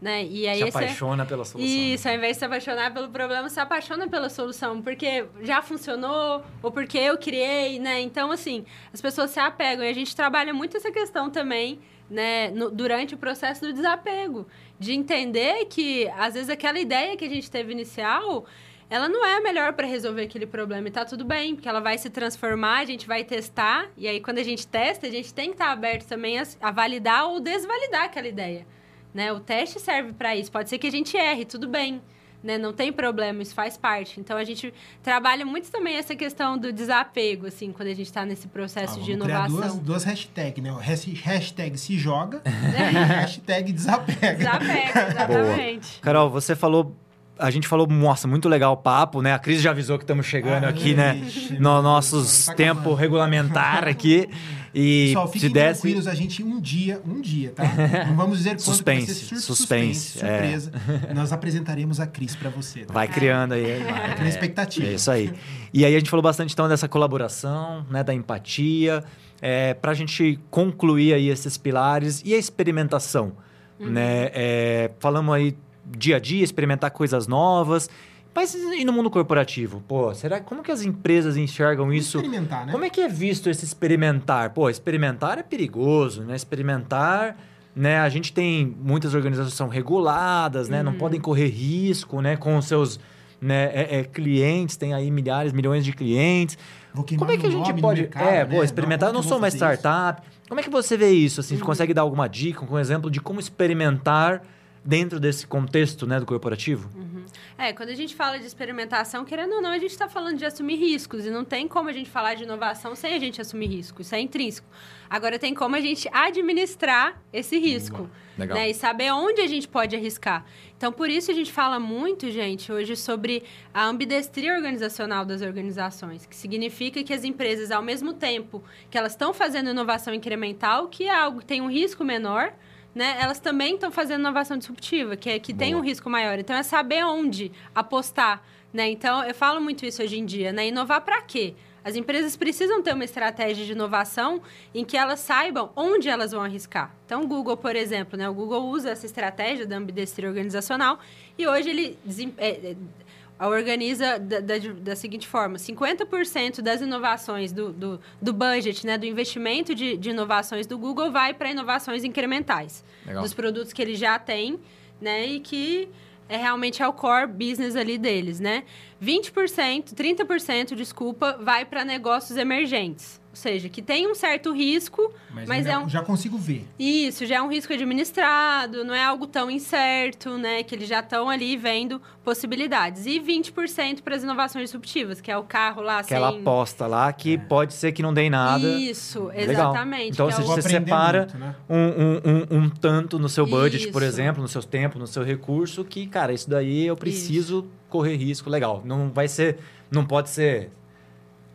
Né? E aí Se esse é- apaixona pela solução. Isso, ao invés de se apaixonar pelo problema, se apaixona pela solução, porque já funcionou, ou porque eu criei, né? Então, assim, as pessoas se apegam. E a gente trabalha muito essa questão também, né, no- durante o processo do desapego. De entender que, às vezes, aquela ideia que a gente teve inicial, ela não é a melhor para resolver aquele problema. E tá tudo bem, porque ela vai se transformar, a gente vai testar. E aí, quando a gente testa, a gente tem que estar aberto também a, a validar ou desvalidar aquela ideia. Né? O teste serve para isso. Pode ser que a gente erre, tudo bem. Né? Não tem problema, isso faz parte. Então a gente trabalha muito também essa questão do desapego, assim, quando a gente está nesse processo Ah, de inovação. duas, duas hashtags, né? Hashtag se joga e hashtag desapega. Desapego, exatamente. Carol, você falou. A gente falou, nossa, muito legal o papo, né? A Cris já avisou que estamos chegando Ah, aqui, né? ixi, meu No nossos tá tempo acabando. regulamentar aqui. E Pessoal, se fiquem desse. tranquilos, a gente um dia, um dia, tá? Não vamos dizer quanto que vai ser Suspense, sur- suspense, é. surpresa. Nós apresentaremos a Cris para você. Tá? Vai criando aí. Vai criando expectativa. É isso aí. E aí a gente falou bastante então dessa colaboração, né, da empatia, é, para a gente concluir aí esses pilares e a experimentação, né? É, falamos aí dia a dia, experimentar coisas novas. Mas e no mundo corporativo? Pô, será como que as empresas enxergam isso? experimentar, né? Como é que é visto esse experimentar? Pô, experimentar é perigoso, né? Experimentar, né? A gente tem muitas organizações que são reguladas, né? Não podem correr risco, né? Com os seus né, é- é, clientes, tem aí milhares, milhões de clientes. Como é que a gente pode... mercado, é, né? pô, experimentar. Eu não como que sou eu uma fazer isso? startup. Como é que você vê isso? Assim, Você consegue dar alguma dica, um exemplo de como experimentar dentro desse contexto, né, do corporativo? É, quando a gente fala de experimentação, querendo ou não, a gente está falando de assumir riscos. E não tem como a gente falar de inovação sem a gente assumir risco. Isso é intrínseco. Agora, tem como a gente administrar esse risco. Legal. Né? E saber onde a gente pode arriscar. Então, por isso a gente fala muito, gente, hoje sobre a ambidestria organizacional das organizações, que significa que as empresas, ao mesmo tempo que elas estão fazendo inovação incremental, que é algo que tem um risco menor, né? Elas também estão fazendo inovação disruptiva, que, é, que tem um risco maior. Então, é saber onde apostar, né? Então, eu falo muito isso hoje em dia, né? Inovar para quê? As empresas precisam ter uma estratégia de inovação em que elas saibam onde elas vão arriscar. Então, o Google, por exemplo, né? O Google usa essa estratégia da ambidestria organizacional e hoje ele é, é, organiza da, da, da seguinte forma: 50% das inovações do, do, do budget, né, do investimento de, de inovações do Google vai para inovações incrementais. Legal. Dos produtos que ele já tem, né? E que é realmente é o core business ali deles, né? 20%, 30%, desculpa, vai para negócios emergentes. Ou seja, que tem um certo risco, mas, ainda é um, já consigo ver. isso, já é um risco administrado, não é algo tão incerto, né? Que eles já estão ali vendo possibilidades. E 20% para as inovações disruptivas, que é o carro lá Aquela sem... aposta lá que pode ser que não dê em nada. Isso, Legal. exatamente. Então, que é você, Vou você separa muito, né? um, um, um, um tanto no seu budget, por Isso. exemplo, no seu tempo, no seu recurso, que, cara, isso daí eu preciso correr risco. Legal. Não vai ser. Não pode ser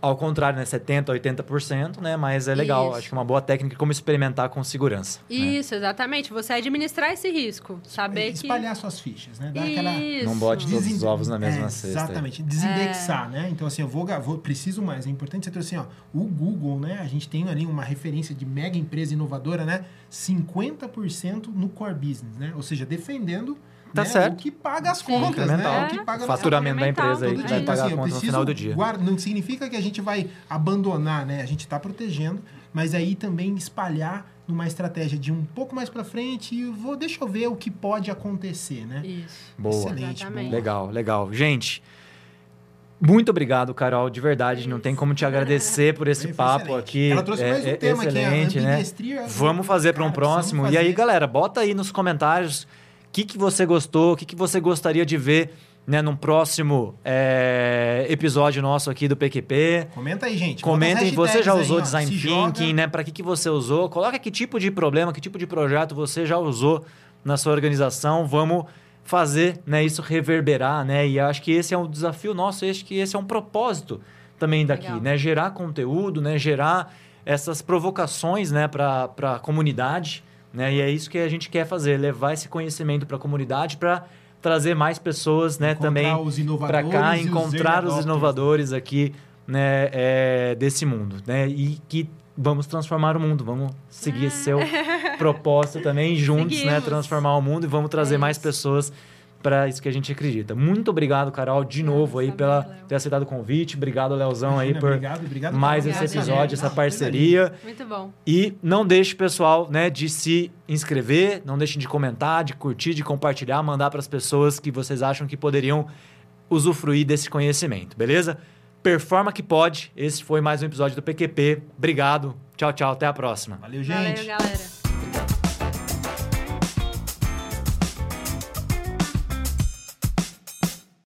ao contrário, né? 70%, 80%, né? Mas é legal. Isso. Acho que é uma boa técnica como experimentar com segurança. né? Isso, exatamente. Você administrar esse risco. Saber que. Espalhar suas fichas, né? Dar aquela... Isso. Não bote todos Desen- os ovos na mesma é, cesta. aí. Exatamente. Desindexar, né? Então, assim, eu vou, vou preciso mais. É importante você trouxe assim, ó, o Google, né? A gente tem ali uma referência de mega empresa inovadora, né? 50% no core business, né? Ou seja, defendendo Tá né, certo. o que paga as Sim. contas, né? Incremental. O que paga O faturamento da empresa aí que vai então, pagar assim, a eu conta no final do dia. guarda- não significa que a gente vai abandonar, né? A gente está protegendo, mas aí também espalhar numa estratégia de um pouco mais para frente e vou deixa eu ver o que pode acontecer, né? Isso. Boa. Excelente, boa. Legal, legal. Gente, muito obrigado, Carol, de verdade. Não tem como te agradecer por esse Foi papo excelente. aqui. Ela trouxe mais um É- é tema aqui, a excelente, né? Vamos fazer para um próximo. E aí, galera, bota aí nos comentários que, que você gostou, o que, que você gostaria de ver né, num próximo é, episódio nosso aqui do PQP. Comenta aí, gente. Comentem, você já usou aí, design thinking, joga. né? Para que, que você usou? Coloca que tipo de problema, que tipo de projeto você já usou na sua organização. Vamos fazer né, isso reverberar, né? E acho que esse é um desafio nosso, acho que esse é um propósito também daqui, Legal. né? Gerar conteúdo, né? Gerar essas provocações, né? Para a comunidade, né? E é isso que a gente quer fazer, levar esse conhecimento para a comunidade para trazer mais pessoas, né? Encontrar Também para cá, os encontrar os inovadores aqui né, é, desse mundo, né? E que vamos transformar o mundo, vamos seguir esse seu propósito também, juntos, né? Transformar o mundo e vamos trazer É mais pessoas para isso que a gente acredita. Muito obrigado, Carol, de novo aí pela ter aceitado o convite. Obrigado, Leozão, aí por obrigado, obrigado, mais Carol. esse episódio, gente. essa parceria. Muito bom. E não deixe, pessoal, né, de se inscrever, não deixem de comentar, de curtir, de compartilhar, mandar para as pessoas que vocês acham que poderiam usufruir desse conhecimento, beleza? Performa que pode. Esse foi mais um episódio do PQP. Obrigado. Tchau, tchau. Até a próxima. Valeu, gente. Valeu, galera.